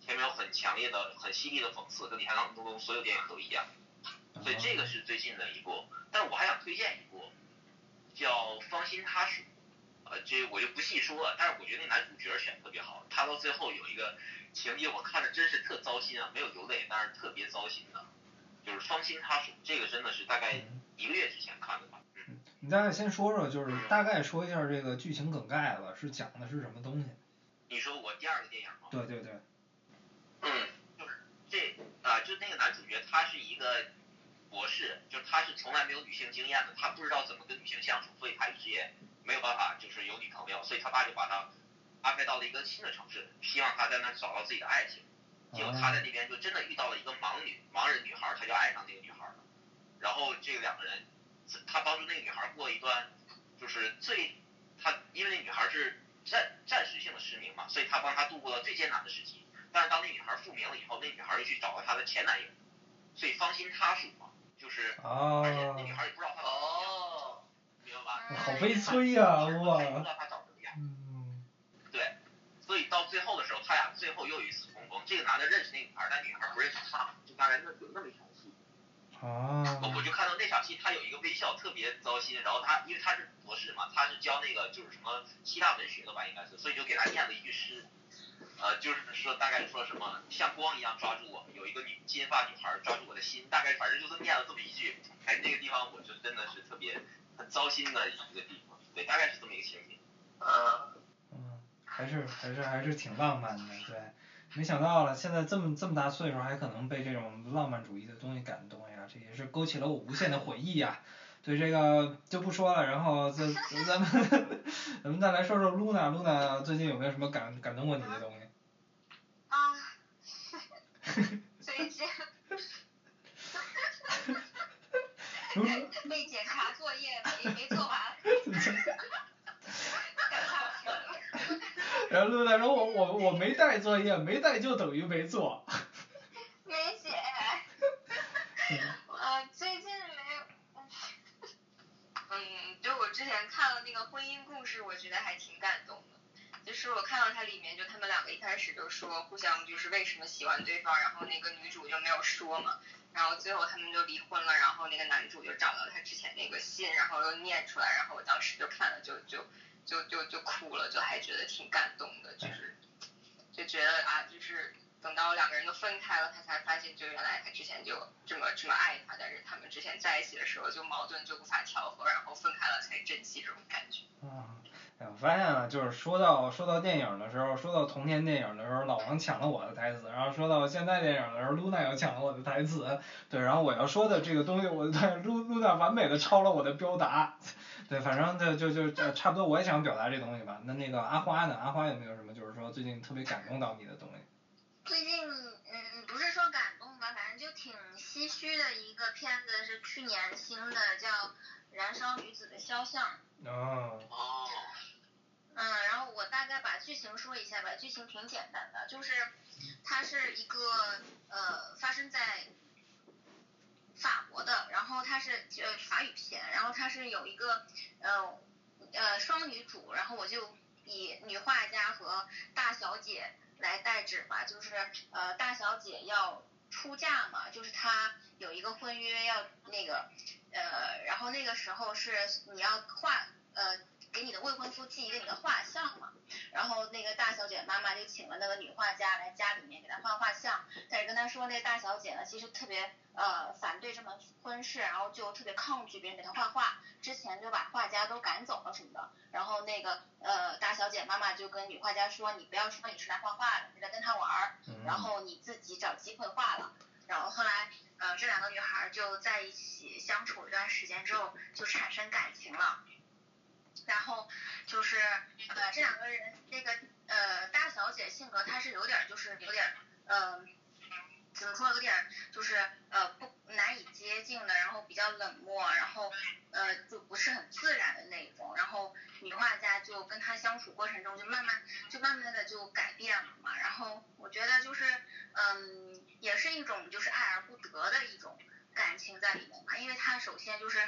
前面有很强烈的、很犀利的讽刺，跟李沧东所有电影都一样，所以这个是最近的一部。但是我还想推荐一部，叫《芳心他属》，呃，这我就不细说了，但是我觉得那男主角选得特别好，他到最后有一个情节，我看着真是特糟心啊，没有流泪，但是特别糟心的，就是《芳心他属》，这个真的是大概一个月之前看的吧。嗯你大概先说说，就是大概说一下这个剧情梗概吧，是讲的是什么东西？你说我第二个电影吗？对对对，嗯，就是这啊、就那个男主角他是一个博士，就是他是从来没有女性经验的，他不知道怎么跟女性相处，所以他一直也没有办法就是有女朋友，所以他爸就把他安排到了一个新的城市，希望他在那找到自己的爱情。结果他在那边就真的遇到了一个盲女盲人女孩，他就爱上那个女孩了。然后这两个人，他帮助那个女孩过一段就是最他因为那女孩是暂暂时性的失明嘛，所以他帮她度过了最艰难的时期。但是当那女孩复明了以后，那女孩又去找了她的前男友，所以芳心他属嘛，就是哦而且那女孩也不知道他长什么样，哦，明白吧？好悲催呀、她也不，知道他长什么样，嗯，对，所以到最后的时候，他俩最后又一次重逢。这个男的认识那女孩，但女孩不认识他，就大概那有那么一场戏。啊，我我就看到那场戏，他有一个微笑特别糟心，然后他因为他是博士嘛，他是教那个就是什么希腊文学的吧，应该是，所以就给他念了一句诗，呃，就是说大概说什么像光一样抓住我，有一个女金发女孩抓住我的心，大概反正就是念了这么一句，哎，那个地方我就真的是特别很糟心的一个地方，对，大概是这么一个情景。嗯，嗯，还是还是还是挺浪漫的，对。没想到了，现在这么这么大岁数，还可能被这种浪漫主义的东西感动呀，这也是勾起了我无限的回忆呀。对这个就不说了，然后咱咱们 咱们再来说说露娜，露娜最近有没有什么感感动过你的东西？啊，最近露被检查作业没没做完。然后陆队长说我我我没带作业，没带就等于没做。没写。呃，最近没有。嗯，就我之前看了那个婚姻故事，我觉得还挺感动的。就是我看到它里面，就他们两个一开始就说互相就是为什么喜欢对方，然后那个女主就没有说嘛，然后最后他们就离婚了，然后那个男主就找到他之前那个信，然后又念出来，然后我当时就看了就就就就就哭了，就还觉得挺感动的，就是就觉得啊，就是等到两个人都分开了，他才发现，就原来他之前就这么这么爱他，但是他们之前在一起的时候就矛盾就无法调和，然后分开了才珍惜这种感觉。啊，哎，我发现啊，就是说到说到电影的时候，说到童年电影的时候，老王抢了我的台词，然后说到现在电影的时候，露娜又抢了我的台词，对，然后我要说的这个东西，我对露露娜完美的抄了我的标答，对，反正就就就就差不多，我也想表达这东西吧。那那个阿花呢？阿花有没有什么就是说最近特别感动到你的东西？最近嗯不是说感动吧，反正就挺唏嘘的一个片子是去年新的叫《燃烧女子的肖像》。哦，哦，嗯，然后我大概把剧情说一下吧，剧情挺简单的，就是它是一个呃发生在法国的，然后它是呃法语片，然后它是有一个呃呃双女主，然后我就以女画家和大小姐来代指吧，就是呃大小姐要出嫁嘛，就是她有一个婚约要那个呃，然后那个时候是你要画呃给你的未婚夫寄一个你的画像嘛，然后那个大小姐妈妈就请请了那个女画家来家里面给她画画像，但是跟她说那个大小姐呢，其实特别呃反对这门婚事，然后就特别抗拒别人给她画画，之前就把画家都赶走了什么的。然后那个呃大小姐妈妈就跟女画家说，你不要说你是来画画的，你来跟她玩儿，然后你自己找机会画了。然后后来呃这两个女孩就在一起相处一段时间之后，就产生感情了。然后就是呃这两个人那个呃大小姐性格她是有点就是有点呃怎么说有点就是呃不难以接近的，然后比较冷漠，然后呃就不是很自然的那种。然后女画家就跟她相处过程中就慢慢就慢慢的就改变了嘛。然后我觉得就是嗯也是一种就是爱而不得的一种感情在里面嘛，因为她首先就是。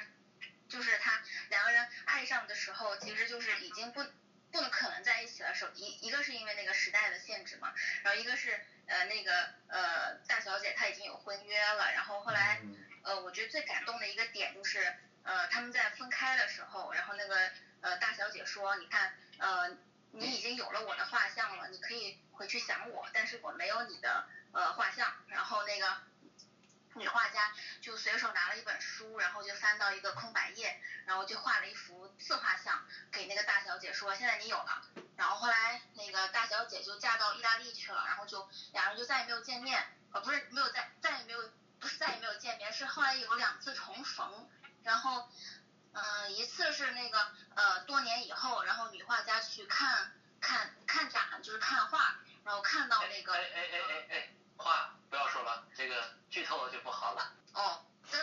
就是他两个人爱上的时候，其实就是已经不不能可能在一起了。首一一个是因为那个时代的限制嘛，然后一个是呃那个呃大小姐她已经有婚约了，然后后来呃我觉得最感动的一个点就是呃他们在分开的时候，然后那个呃大小姐说，你看呃你已经有了我的画像了，你可以回去想我，但是我没有你的呃画像，然后那个。女画家就随手拿了一本书，然后就翻到一个空白页，然后就画了一幅自画像给那个大小姐说：“现在你有了。”然后后来那个大小姐就嫁到意大利去了，然后就两人就再也没有见面，呃，不是没有再再也没有不是再也没有见面，是后来有两次重逢，然后嗯一次是那个呃多年以后，然后女画家去看看看展，就是看画，然后看到那个哎哎哎哎哎画不要说了，这个剧透了就不好了。哦，真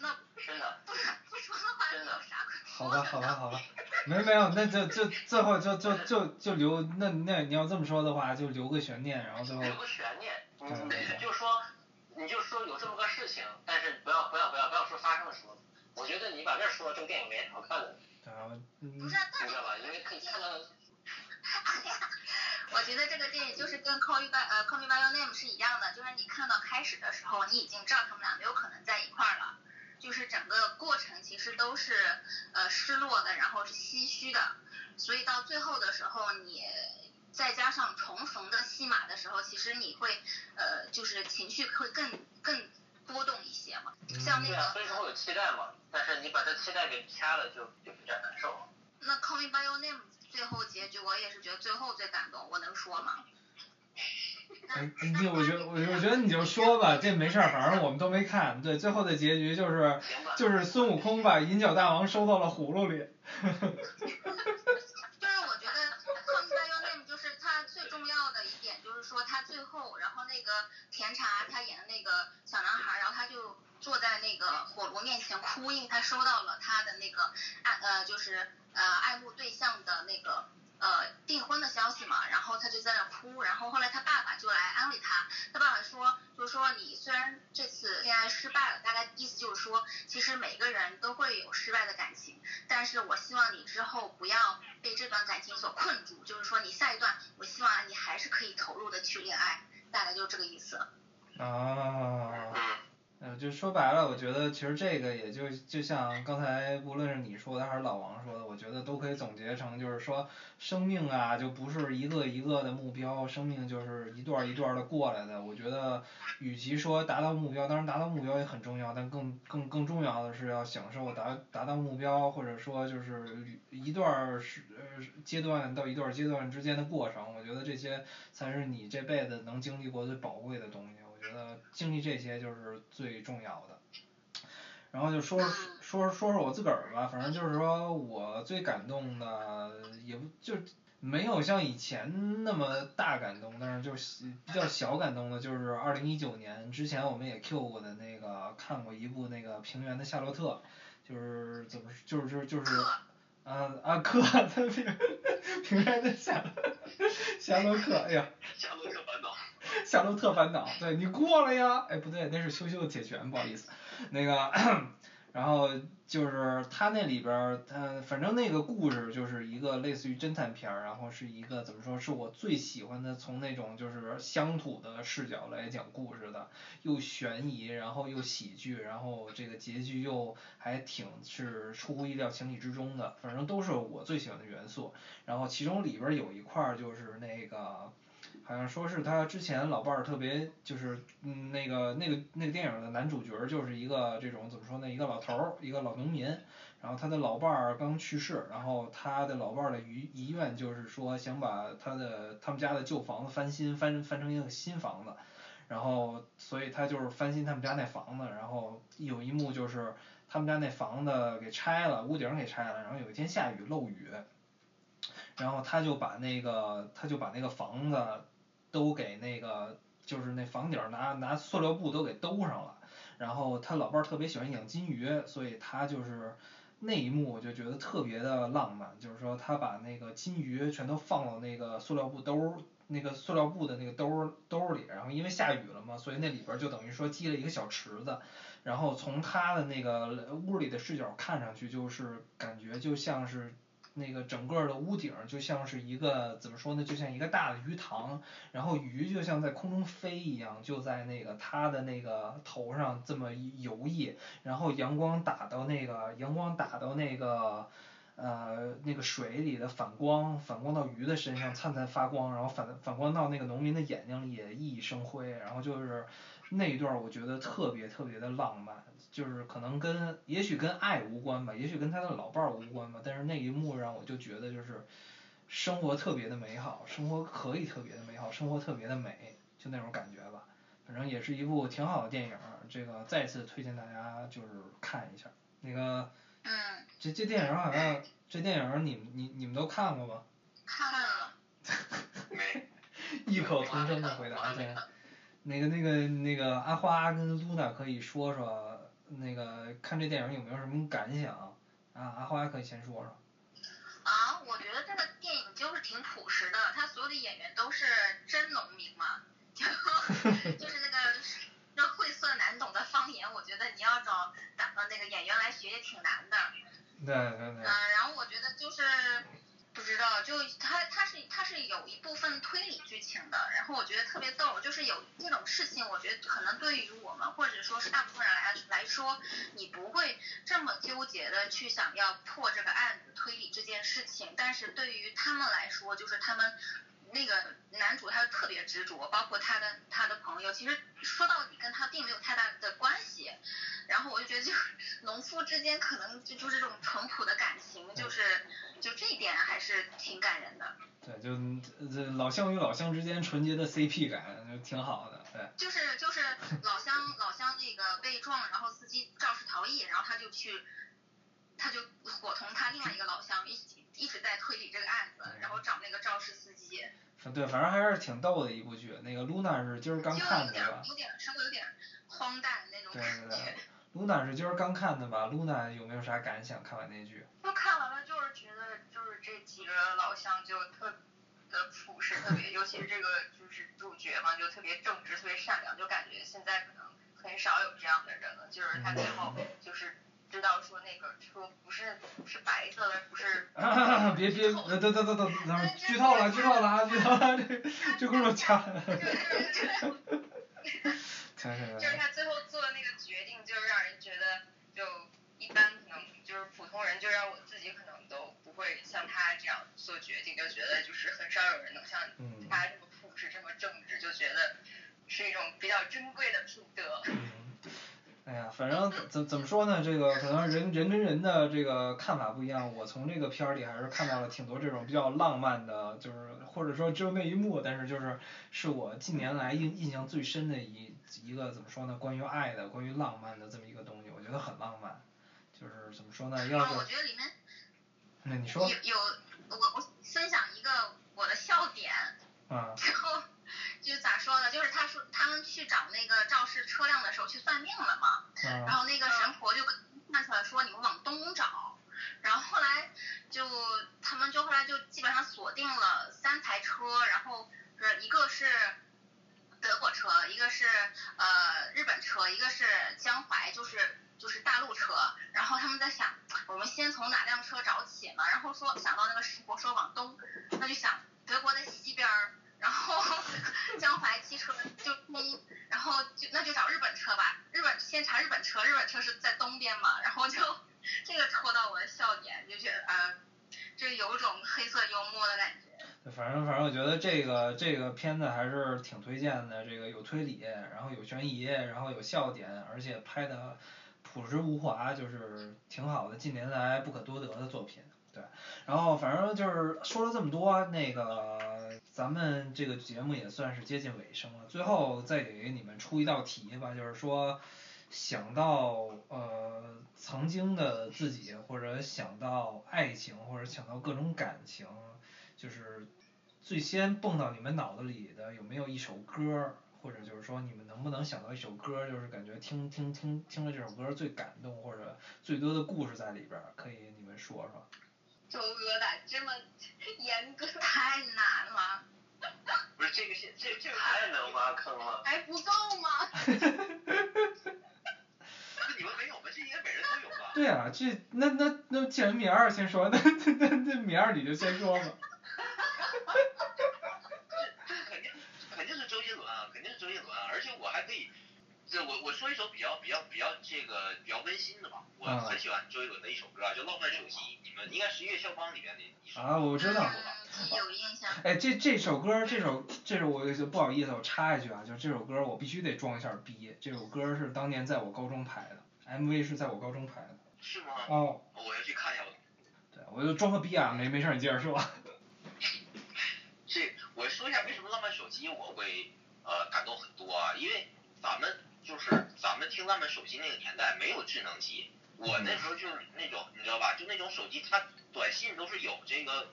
那真的不是不说的话有啥可好吧，好吧，好吧，没没有，那就就最后就就就就留那那你要这么说的话，就留个悬念，然后最后留个悬念，你你就说你就说有这么个事情，但是不要不要不要不要说发生了什么。我觉得你把这说了，这个电影没好看的。对啊，嗯不是，但是你知道吧？因为可以看到。哎呀，我觉得这个电影就是跟 Call Me by 呃 Call Me by Your Name 是一样的，就是你看到开始的时候，你已经知道他们俩没有可能在一块儿了，就是整个过程其实都是呃失落的，然后是唏嘘的，所以到最后的时候，你再加上重逢的戏码的时候，其实你会呃就是情绪会更更波动一些嘛，像那个所以说会有期待嘛，但是你把这期待给掐了，就就比较难受。那 Call Me by Your Name 最后结局，我也是觉得最后最感动，我能说吗？哎，你我觉得我我觉得你就说吧，这没事儿，反正我们都没看。对，最后的结局就是。就是孙悟空把银角大王收到了葫芦里。就是我觉得《Come by Your Name》就是它最重要的一点，就是说他最后，然后那个甜茶他演的那个小男孩，然后他就坐在那个火炉面前哭，因为他收到了他的那个爱呃就是呃爱慕对象的那个呃订婚的消息嘛，然后他就在那哭，然后后来他爸爸就来安慰他，他爸爸说就是说你虽然这次恋爱失败了，大概意思就是说其实每个人都会有失败的感情。但是我希望你之后不要被这段感情所困住，就是说你下一段，我希望你还是可以投入的去恋爱，大概就是这个意思。啊。就说白了，我觉得其实这个也就就像刚才无论是你说的还是老王说的，我觉得都可以总结成就是说，生命啊就不是一个一个的目标，生命就是一段一段的过来的。我觉得，与其说达到目标，当然达到目标也很重要，但更更更重要的是要享受达达到目标，或者说就是一段时呃阶段到一段阶段之间的过程，我觉得这些才是你这辈子能经历过最宝贵的东西。觉得经历这些就是最重要的。然后就说说说说我自个儿吧，反正就是说我最感动的也不就没有像以前那么大感动，但是就是比较小感动的，就是二零一九年之前我们也 Q 过的那个看过一部那个平原的夏洛特，就是怎么就是就是就是啊啊克的平原的夏夏洛克，哎呀。夏洛特烦恼。夏洛特烦恼，对你过了呀？哎，不对，那是羞羞的铁拳，不好意思。那个，然后就是他那里边，他反正那个故事就是一个类似于侦探片儿，然后是一个怎么说，是我最喜欢的，从那种就是乡土的视角来讲故事的，又悬疑，然后又喜剧，然后这个结局又还挺是出乎意料、情理之中的，反正都是我最喜欢的元素。然后其中里边有一块儿就是那个。好像说是他之前老伴儿特别就是嗯那个那个那个电影的男主角就是一个这种怎么说呢一个老头儿一个老农民，然后他的老伴儿刚去世，然后他的老伴儿的遗遗愿就是说想把他的他们家的旧房子翻新翻翻成一个新房子，然后所以他就是翻新他们家那房子，然后有一幕就是他们家那房子给拆了，屋顶给拆了，然后有一天下雨漏雨。然后他就把那个他就把那个房子都给那个就是那房顶拿拿塑料布都给兜上了，然后他老伴儿特别喜欢养金鱼，所以他就是那一幕我就觉得特别的浪漫，就是说他把那个金鱼全都放到那个塑料布兜儿那个塑料布的那个兜儿兜里，然后因为下雨了嘛，所以那里边儿就等于说积了一个小池子，然后从他的那个屋里的视角看上去就是感觉就像是。那个整个的屋顶就像是一个怎么说呢，就像一个大的鱼塘，然后鱼就像在空中飞一样，就在那个他的那个头上这么游弋，然后阳光打到那个阳光打到那个呃那个水里的反光，反光到鱼的身上灿灿发光，然后反反光到那个农民的眼睛里也熠熠生辉，然后就是那一段我觉得特别特别的浪漫。就是可能跟也许跟爱无关吧，也许跟他的老伴儿无关吧，但是那一幕让我就觉得就是生活特别的美好，生活可以特别的美好，生活特别的美，就那种感觉吧。反正也是一部挺好的电影儿，这个再次推荐大家就是看一下。那个，嗯，这这电影儿好像这电影儿你们你你们都看过吗？看了。没。异口同声的回答，对。那个那个那个阿花跟露娜可以说说。那个看这电影有没有什么感想？啊，阿花可以先说说。啊，我觉得这个电影就是挺朴实的，他所有的演员都是真农民嘛，就 就是那个那晦涩难懂的方言，我觉得你要找打呃那个演员来学也挺难的。对对对。嗯，然后我觉得就是。不知道，就他他是他是有一部分推理剧情的，然后我觉得特别逗，就是有这种事情，我觉得可能对于我们或者说是大部分人来来说，你不会这么纠结的去想要破这个案子推理这件事情，但是对于他们来说，就是他们那个男主他特别执着，包括他的他的朋友，其实说到底跟他并没有太大的关系，然后我就觉得就农夫之间可能就就是这种淳朴的感情，就是。就这一点还是挺感人的。对，就这老乡与老乡之间纯洁的 CP 感就挺好的，对。就是就是老乡老乡那个被撞，然后司机肇事逃逸，然后他就去，他就伙同他另外一个老乡一起一直在推理这个案子，然后找那个肇事司机。对，反正还是挺逗的一部剧。那个 Luna 是今儿刚看的吧？有点有点稍微有点荒诞那种感觉。对对对。露娜是今儿刚看的吧？？Luna 有没有啥感想？看完那剧？我看完了，就是觉得就是这几个老乡就特的朴实，特别，尤其是这个就是主角嘛，就特别正直，特别善良，就感觉现在可能很少有这样的人了。就是他最后就是知道说那个车不是不是白色的，不是。别别，等等等等等，剧透了剧透了啊剧透了，这这给我掐了。就是他最后做的那个决定，就是让人觉得就一般，可能就是普通人，就让我自己可能都不会像他这样做决定，就觉得就是很少有人能像他这么朴实、这么正直，就觉得是一种比较珍贵的品德。哎呀，反正怎怎么说呢？这个可能人人跟人的这个看法不一样。我从这个片儿里还是看到了挺多这种比较浪漫的，就是或者说只有那一幕，但是就是是我近年来印印象最深的一一个怎么说呢？关于爱的、关于浪漫的这么一个东西，我觉得很浪漫。就是怎么说呢？要是我觉得里面，那你说有有我我分享一个我的笑点，啊，然后。就咋说呢？就是他说他们去找那个肇事车辆的时候去算命了嘛，然后那个神婆就看出来说你们往东找，然后后来就他们就后来就基本上锁定了三台车，然后是一个是德国车，一个是呃日本车，一个是江淮就是就是大陆车，然后他们在想我们先从哪辆车找起嘛？然后说想到那个神婆说往东，那就想德国在西边儿。然后 江淮汽车就东，然后就那就找日本车吧，日本先查日本车，日本车是在东边嘛，然后就这个戳到我的笑点，就觉得啊，就有种黑色幽默的感觉。反正反正我觉得这个这个片子还是挺推荐的，这个有推理，然后有悬疑，然后有笑点，而且拍的朴实无华，就是挺好的，近年来不可多得的作品。对，然后反正就是说了这么多，那个咱们这个节目也算是接近尾声了，最后再给你们出一道题吧，就是说想到呃曾经的自己，或者想到爱情，或者想到各种感情，就是最先蹦到你们脑子里的有没有一首歌，或者就是说你们能不能想到一首歌，就是感觉听听听听了这首歌最感动，或者最多的故事在里边，可以你们说说。周哥咋这么严格？太难了。不是这个是这这个太能挖坑了。还不够吗？那你们没有吗？这应该每人都有吧？对啊，这那那那既然米二先说，那那那米二你就先说吧。这这肯定肯定是周杰伦啊，肯定是周杰伦啊，而且我还可以，这我我说一首比较比较比较这个比较温馨的吧，我啊很喜欢周杰伦的一首歌啊，叫《浪漫手机》，你们应该是月肖邦里面的一首。啊，我知道。嗯，有印象。哎，这这首歌，这首这首我就不好意思，我插一句啊，就是这首歌我必须得装一下逼，这首歌是当年在我高中拍的，MV 是在我高中拍的。是吗？哦。我要去看一下。对，我就装个逼啊，没没事，你接着说。这我说一下为什么《浪漫手机》我会呃感动很多啊，因为咱们就是咱们听《浪漫手机》那个年代没有智能机，我那时候就是那种你知道吧，就那种手机它短信都是有这个，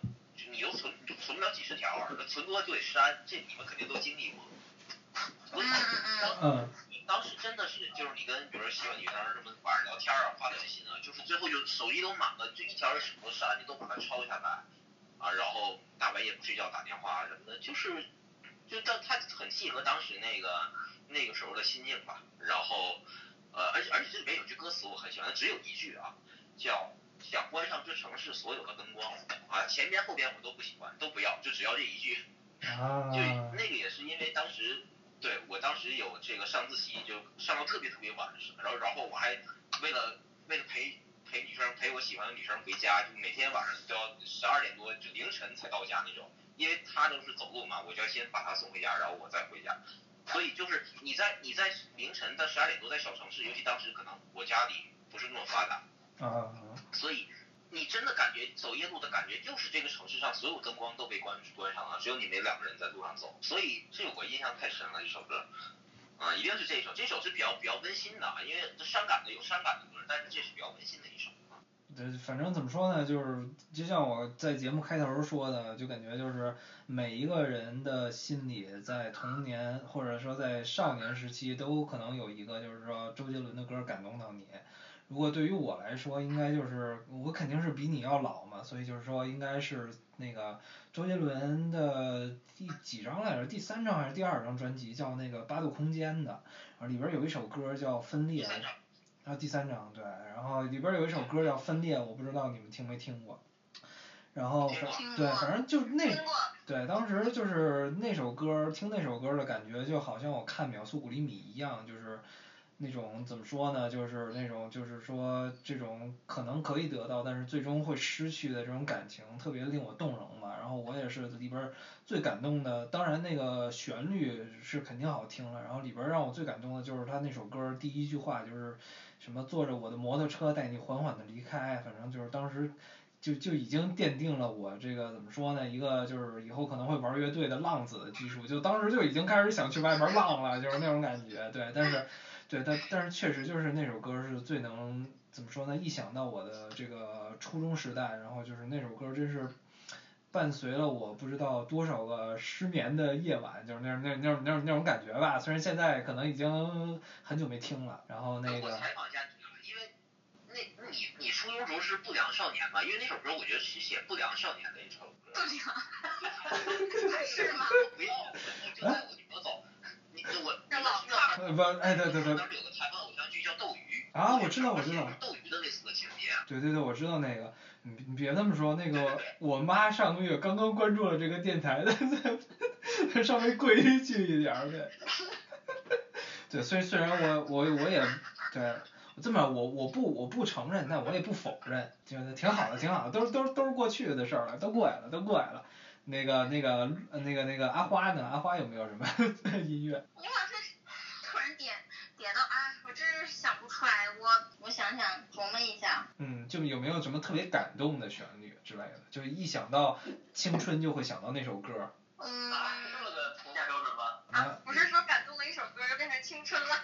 你又存存不了几十条，存多就得删，这你们肯定都经历过。所以当嗯。当时真的是，就是你跟比如说喜欢女生什么晚上聊天啊，发短信啊，就是最后就手机都满了，就一条也舍不得删，你都把它抄下来，啊，然后大半夜不睡觉打电话什么的，就是，就当它很契合当时那个那个时候的心境吧。然后，呃，而且而且这里面有句歌词我很喜欢，只有一句啊，叫想关上这城市所有的灯光啊，前边后边我都不喜欢，都不要，就只要这一句。啊。就那个也是因为当时。对，我当时有这个上自习，就上到特别特别晚，然后然后我还为了为了陪陪女生陪我喜欢的女生回家，就每天晚上都要十二点多就凌晨才到家那种，因为他都是走路嘛，我就要先把他送回家，然后我再回家。所以就是你在你在凌晨的十二点多在小城市，尤其当时可能我家里不是那么发达，啊。所以你真的感觉走夜路的感觉，就是这个城市上所有灯光都被关关上了，只有你们两个人在路上走，所以这个我印象太深了这首歌，啊、一定是这首，这首是比较比较温馨的，因为伤感的有伤感的歌，但是这是比较温馨的一首。反正怎么说呢，就是就像我在节目开头说的，就感觉就是每一个人的心里，在童年或者说在少年时期，都可能有一个就是说周杰伦的歌感动到你。如果对于我来说，应该就是我肯定是比你要老嘛，所以就是说应该是那个周杰伦的第几张来着？第三张还是第二张专辑叫那个八度空间的，里边有一首歌叫分裂。啊，第三张对，然后里边有一首歌叫分裂，我不知道你们听没听过。然后对，反正就那对，当时就是那首歌，听那首歌的感觉，就好像我看秒速五厘米一样，就是那种怎么说呢，就是那种就是说这种可能可以得到，但是最终会失去的这种感情，特别令我动容嘛。然后我也是里边最感动的，当然那个旋律是肯定好听了，然后里边让我最感动的就是他那首歌第一句话就是什么坐着我的摩托车带你缓缓的离开，反正就是当时。就就已经奠定了我这个怎么说呢？一个就是以后可能会玩乐队的浪子的基础，就当时就已经开始想去外边浪了，就是那种感觉。对，但是，对，但但是确实就是那首歌是最能怎么说呢？一想到我的这个初中时代，然后就是那首歌真是伴随了我不知道多少个失眠的夜晚，就是那那那种那种那种感觉吧。虽然现在可能已经很久没听了，然后那个。我采访一下你啊，因为那你你初中时候是不良少年嘛？因为那首歌我觉得是写不良少年的一首歌。不良。是吗？不要，我就带我女朋友走。你呃不，哎对对对。当时有个台湾偶像剧叫《斗鱼》。啊，我知道我知道。斗鱼的类似的情节。对对对，我知道那个。你你别这么说，那个我妈上个月刚刚关注了这个电台的，再稍微规矩一点儿对。对，虽虽然我我我也对，这么我我不我不承认，但我也不否认，觉得挺好的挺好的，都是都是都是过去的事儿了，都过来了都过来了。那个那个呃那个那个阿花呢？阿花有没有什么 音乐？你老是突然点点到啊，我真是想不出来，我我想想琢磨一下。嗯，就有没有什么特别感动的旋律之类的？就是一想到青春就会想到那首歌。嗯。啊，这么个评价标准吗？啊。不是说感动的一首歌就变成青春了。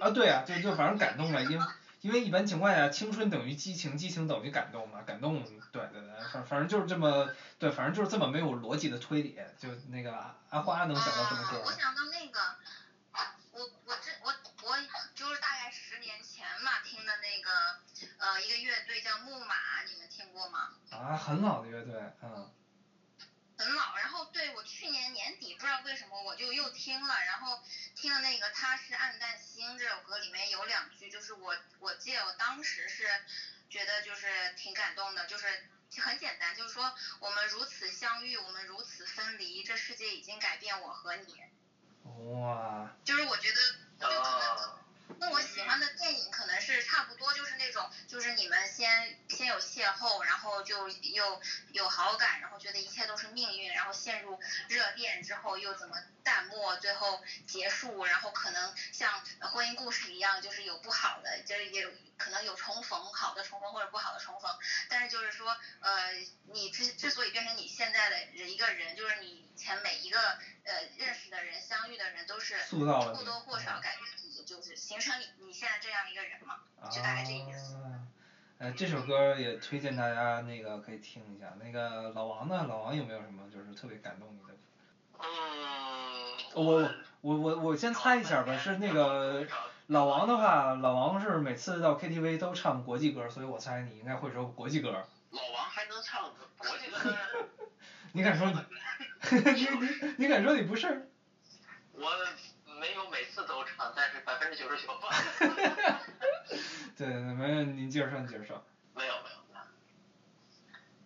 啊，对啊，就就反正感动了，因为因为一般情况下，青春等于激情，激情等于感动嘛，感动，对对对，反反正就是这么，对，反正就是这么没有逻辑的推理，就那个阿阿花能想到什么歌？我想到那个，我我这我我就是大概十年前嘛听的那个呃一个乐队叫木马，你们听过吗？啊，很老的乐队，嗯。很老，然后对我去年年底不知道为什么我就又听了，然后听了那个他是暗淡星这首歌里面有两句，就是我我记得我当时是觉得就是挺感动的，就是很简单，就是说我们如此相遇，我们如此分离，这世界已经改变我和你。哇。就是我觉得就可能。跟我喜欢的电影可能是差不多，就是那种，就是你们先先有邂逅，然后就又有好感，然后觉得一切都热恋之后又怎么淡漠，最后结束，然后可能像婚姻故事一样，就是有不好的，就是也有可能有重逢，好的重逢或者不好的重逢，但是就是说，呃，你之之所以变成你现在的人一个人，就是你以前每一个呃认识的人、相遇的人都是或多或少改变。就是形成你你现在这样一个人嘛，就大概这意思。呃，这首歌也推荐大家那个可以听一下。那个老王呢？老王有没有什么就是特别感动你的？嗯。我我我我先猜一下吧，是那个老王的话，老王是每次到 KTV 都唱国际歌，所以我猜你应该会说国际歌。老王还能唱国际歌？你敢说你？你你你敢说你不是？我。没有每次都唱，但是百分之九十九吧。对，没有，您接着说，你接着说。没有没有没有。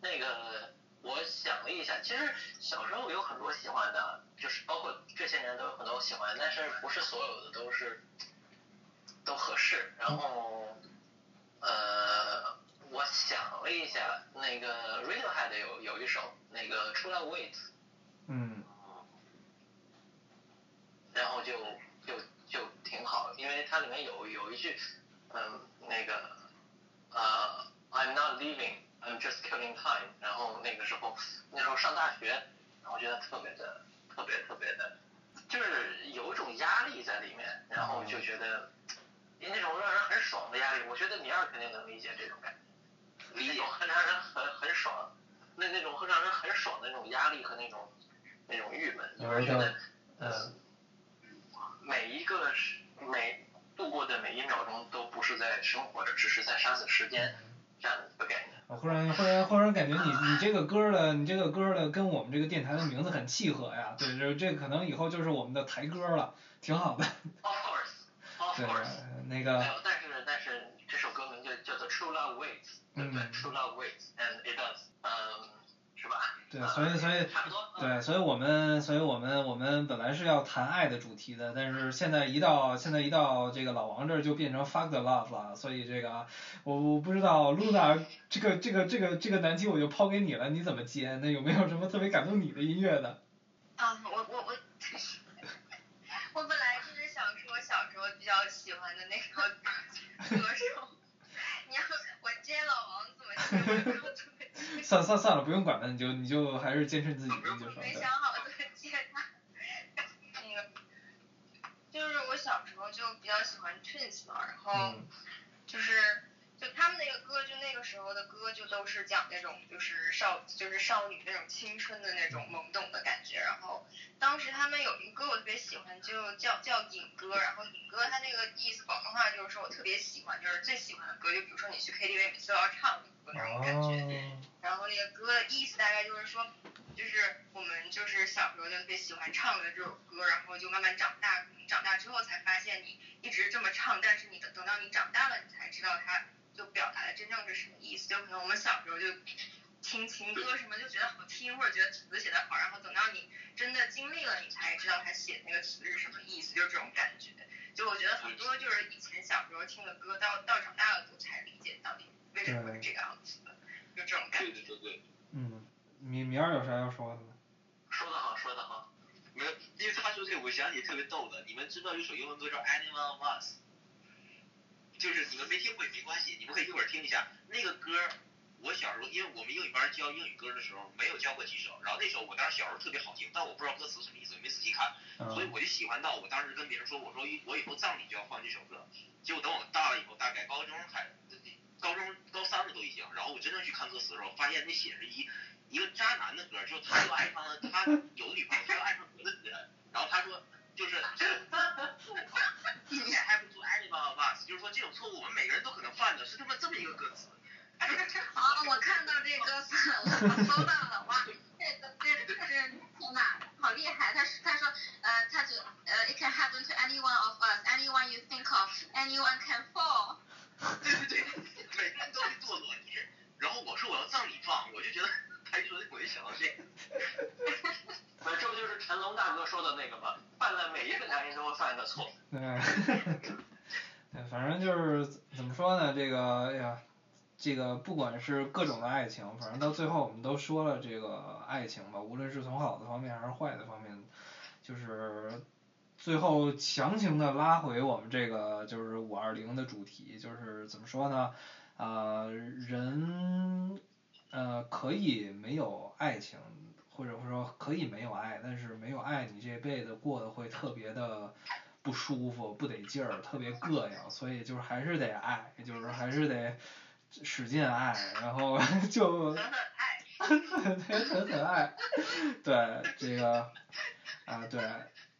那个，我想了一下，其实小时候有很多喜欢的，就是包括这些年都有很多喜欢，但是不是所有的都是都合适。然后，呃，我想了一下，那个 Radiohead 有有一首那个 True Love Waits。嗯。然后就就就挺好，因为它里面有有一句，嗯，那个，呃，I'm not leaving, I'm just killing time。然后那个时候那时候上大学，然后觉得特别的特别特别的，就是有一种压力在里面，然后就觉得，那种让人很爽的压力，我觉得米二肯定能理解这种感觉，理解很让人很很爽，那那种会让人很爽的那种压力和那种那种郁闷，就是觉得，嗯。每一个是每度过的每一秒钟都不是在生活着，只是在杀死时间，这样的一个概念。我忽然忽然忽然感觉你你这个歌的你这个歌的跟我们这个电台的名字很契合呀，对，这这可能以后就是我们的台歌了，挺好的。Of course, of course。那个。但是但是这首歌名就叫做 True Love Waits，对不对？True Love Waits and it does，嗯。对，所以所以对，所以我们所以我们我们本来是要谈爱的主题的，但是现在一到现在一到这个老王这儿就变成 fuck the love 了，所以这个我我不知道 Luna 这个这个这个这个难题我就抛给你了，你怎么接？那有没有什么特别感动你的音乐的？啊，我我我，我本来就是想说小时候比较喜欢的那个歌手，你要我接老王怎么接？算算算了，不用管了，你就你就还是坚持自己的就说。没想好怎么接他。那个，就是我小时候就比较喜欢 Twins 嘛，然后就是就他们那个歌，就那个时候的歌就都是讲那种就是少就是少女那种青春的那种懵懂的感觉，然后当时他们有一个歌我特别喜欢，就叫叫影歌，然后影歌他那个意思广东话就是说我特别喜欢，就是最喜欢的歌，就比如说你去 KTV 每次都要唱。那种感觉，然后那个歌的意思大概就是说，就是我们就是小时候就特别喜欢唱的这首歌，然后就慢慢长大，长大之后才发现你一直这么唱，但是你等等到你长大了，你才知道它就表达的真正是什么意思。就可能我们小时候就听情歌什么就觉得好听，或者觉得词写的好，然后等到你真的经历了，你才知道他写那个词是什么意思，就这种感觉。就我觉得很多就是以前小时候听的歌，到到长大了都才理解到底。为什么会这个样子的？就这种感觉。对对对对。嗯，米米二有什啥要说的吗？说的好，说的好。没有，因为他说这个，我想起特别逗的。你们知道有首英文歌叫《Anyone of Us》，就是你们没听过也没关系，你们可以一会儿听一下。那个歌，我小时候因为我们英语班教英语歌的时候没有教过几首，然后那首我当时小时候特别好听，但我不知道歌词什么意思，没仔细看，所以嗯我就喜欢到我当时跟别人说，我说我以后葬礼就要放这首歌。结果等我大了以后，大概高中还高中高三了都已经，然后我真正去看歌词的时候，发现那写着一一个渣男的歌，就是他又爱上了他有女朋友，他又爱上别的女人，然后他说就是你也 have to anyone of us，就是说这种错误我们每个人都可能犯的，是他妈这么一个歌词。好，我看到这歌词，我我搜到了，哇，这个这个这是天哪，好厉害！他是他说，呃，他就呃，it can happen to anyone of us，anyone you think of，anyone can fall。对对对，每个人都会堕落。你，然后我说我要葬礼放，我就觉得他一说这我就想到这。不是，这不就是成龙大哥说的那个吗？犯了每一个男人都会犯的错。对，对，反正就是怎么说呢，这个哎呀，这个不管是各种的爱情，反正到最后我们都说了这个爱情吧，无论是从好的方面还是坏的方面，就是最后强行的拉回我们这个就是五二零的主题，就是怎么说呢？呃，人呃可以没有爱情，或者说可以没有爱，但是没有爱，你这辈子过得会特别的不舒服，不得劲儿，特别膈应，所以就是还是得爱，就是还是得使劲爱，然后 就狠狠爱。对，狠狠爱，对这个啊，对，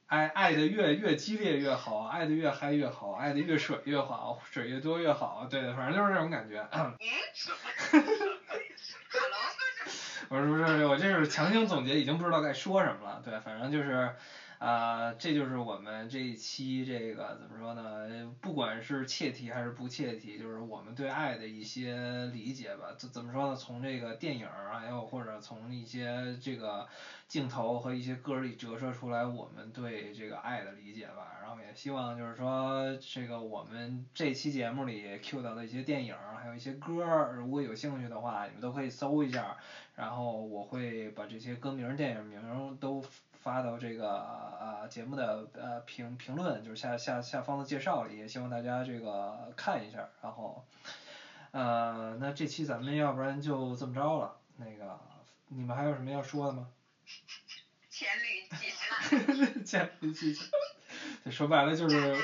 爱爱的越越激烈越好，爱的越嗨越好，爱的越水越好，水越多越好，对，反正就是这种感觉。不是不是，我这是强行总结，已经不知道该说什么了。对，反正就是，啊、这就是我们这一期这个怎么说呢？不管是切题还是不切题，就是我们对爱的一些理解吧。怎怎么说呢？从这个电影儿，还有或者从一些这个镜头和一些歌里折射出来我们对这个爱的理解吧。然后也希望就是说，这个我们这期节目里 Q 到的一些电影，还有一些歌，如果有兴趣的话，你们都可以搜一下。然后我会把这些歌名、电影名都发到这个呃节目的呃评评论，就是下下下方的介绍里，也希望大家这个看一下。然后，呃，那这期咱们要不然就这么着了。那个，你们还有什么要说的吗？黔驴技穷，黔驴技穷。这，说白了就是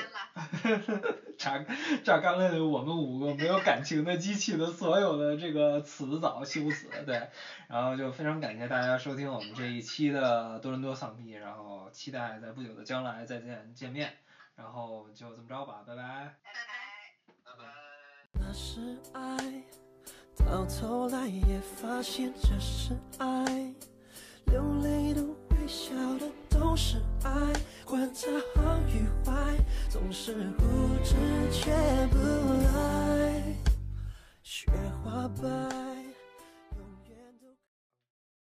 榨干了榨榨干了我们五个没有感情的机器的所有的这个词藻修辞，对，然后就非常感谢大家收听我们这一期的多伦多丧逼，然后期待在不久的将来再见见面，然后就这么着吧，拜拜。拜拜。拜拜。那是爱，到头来也发现这是爱。笑的都是爱管它好与坏总是不知却不来雪花白。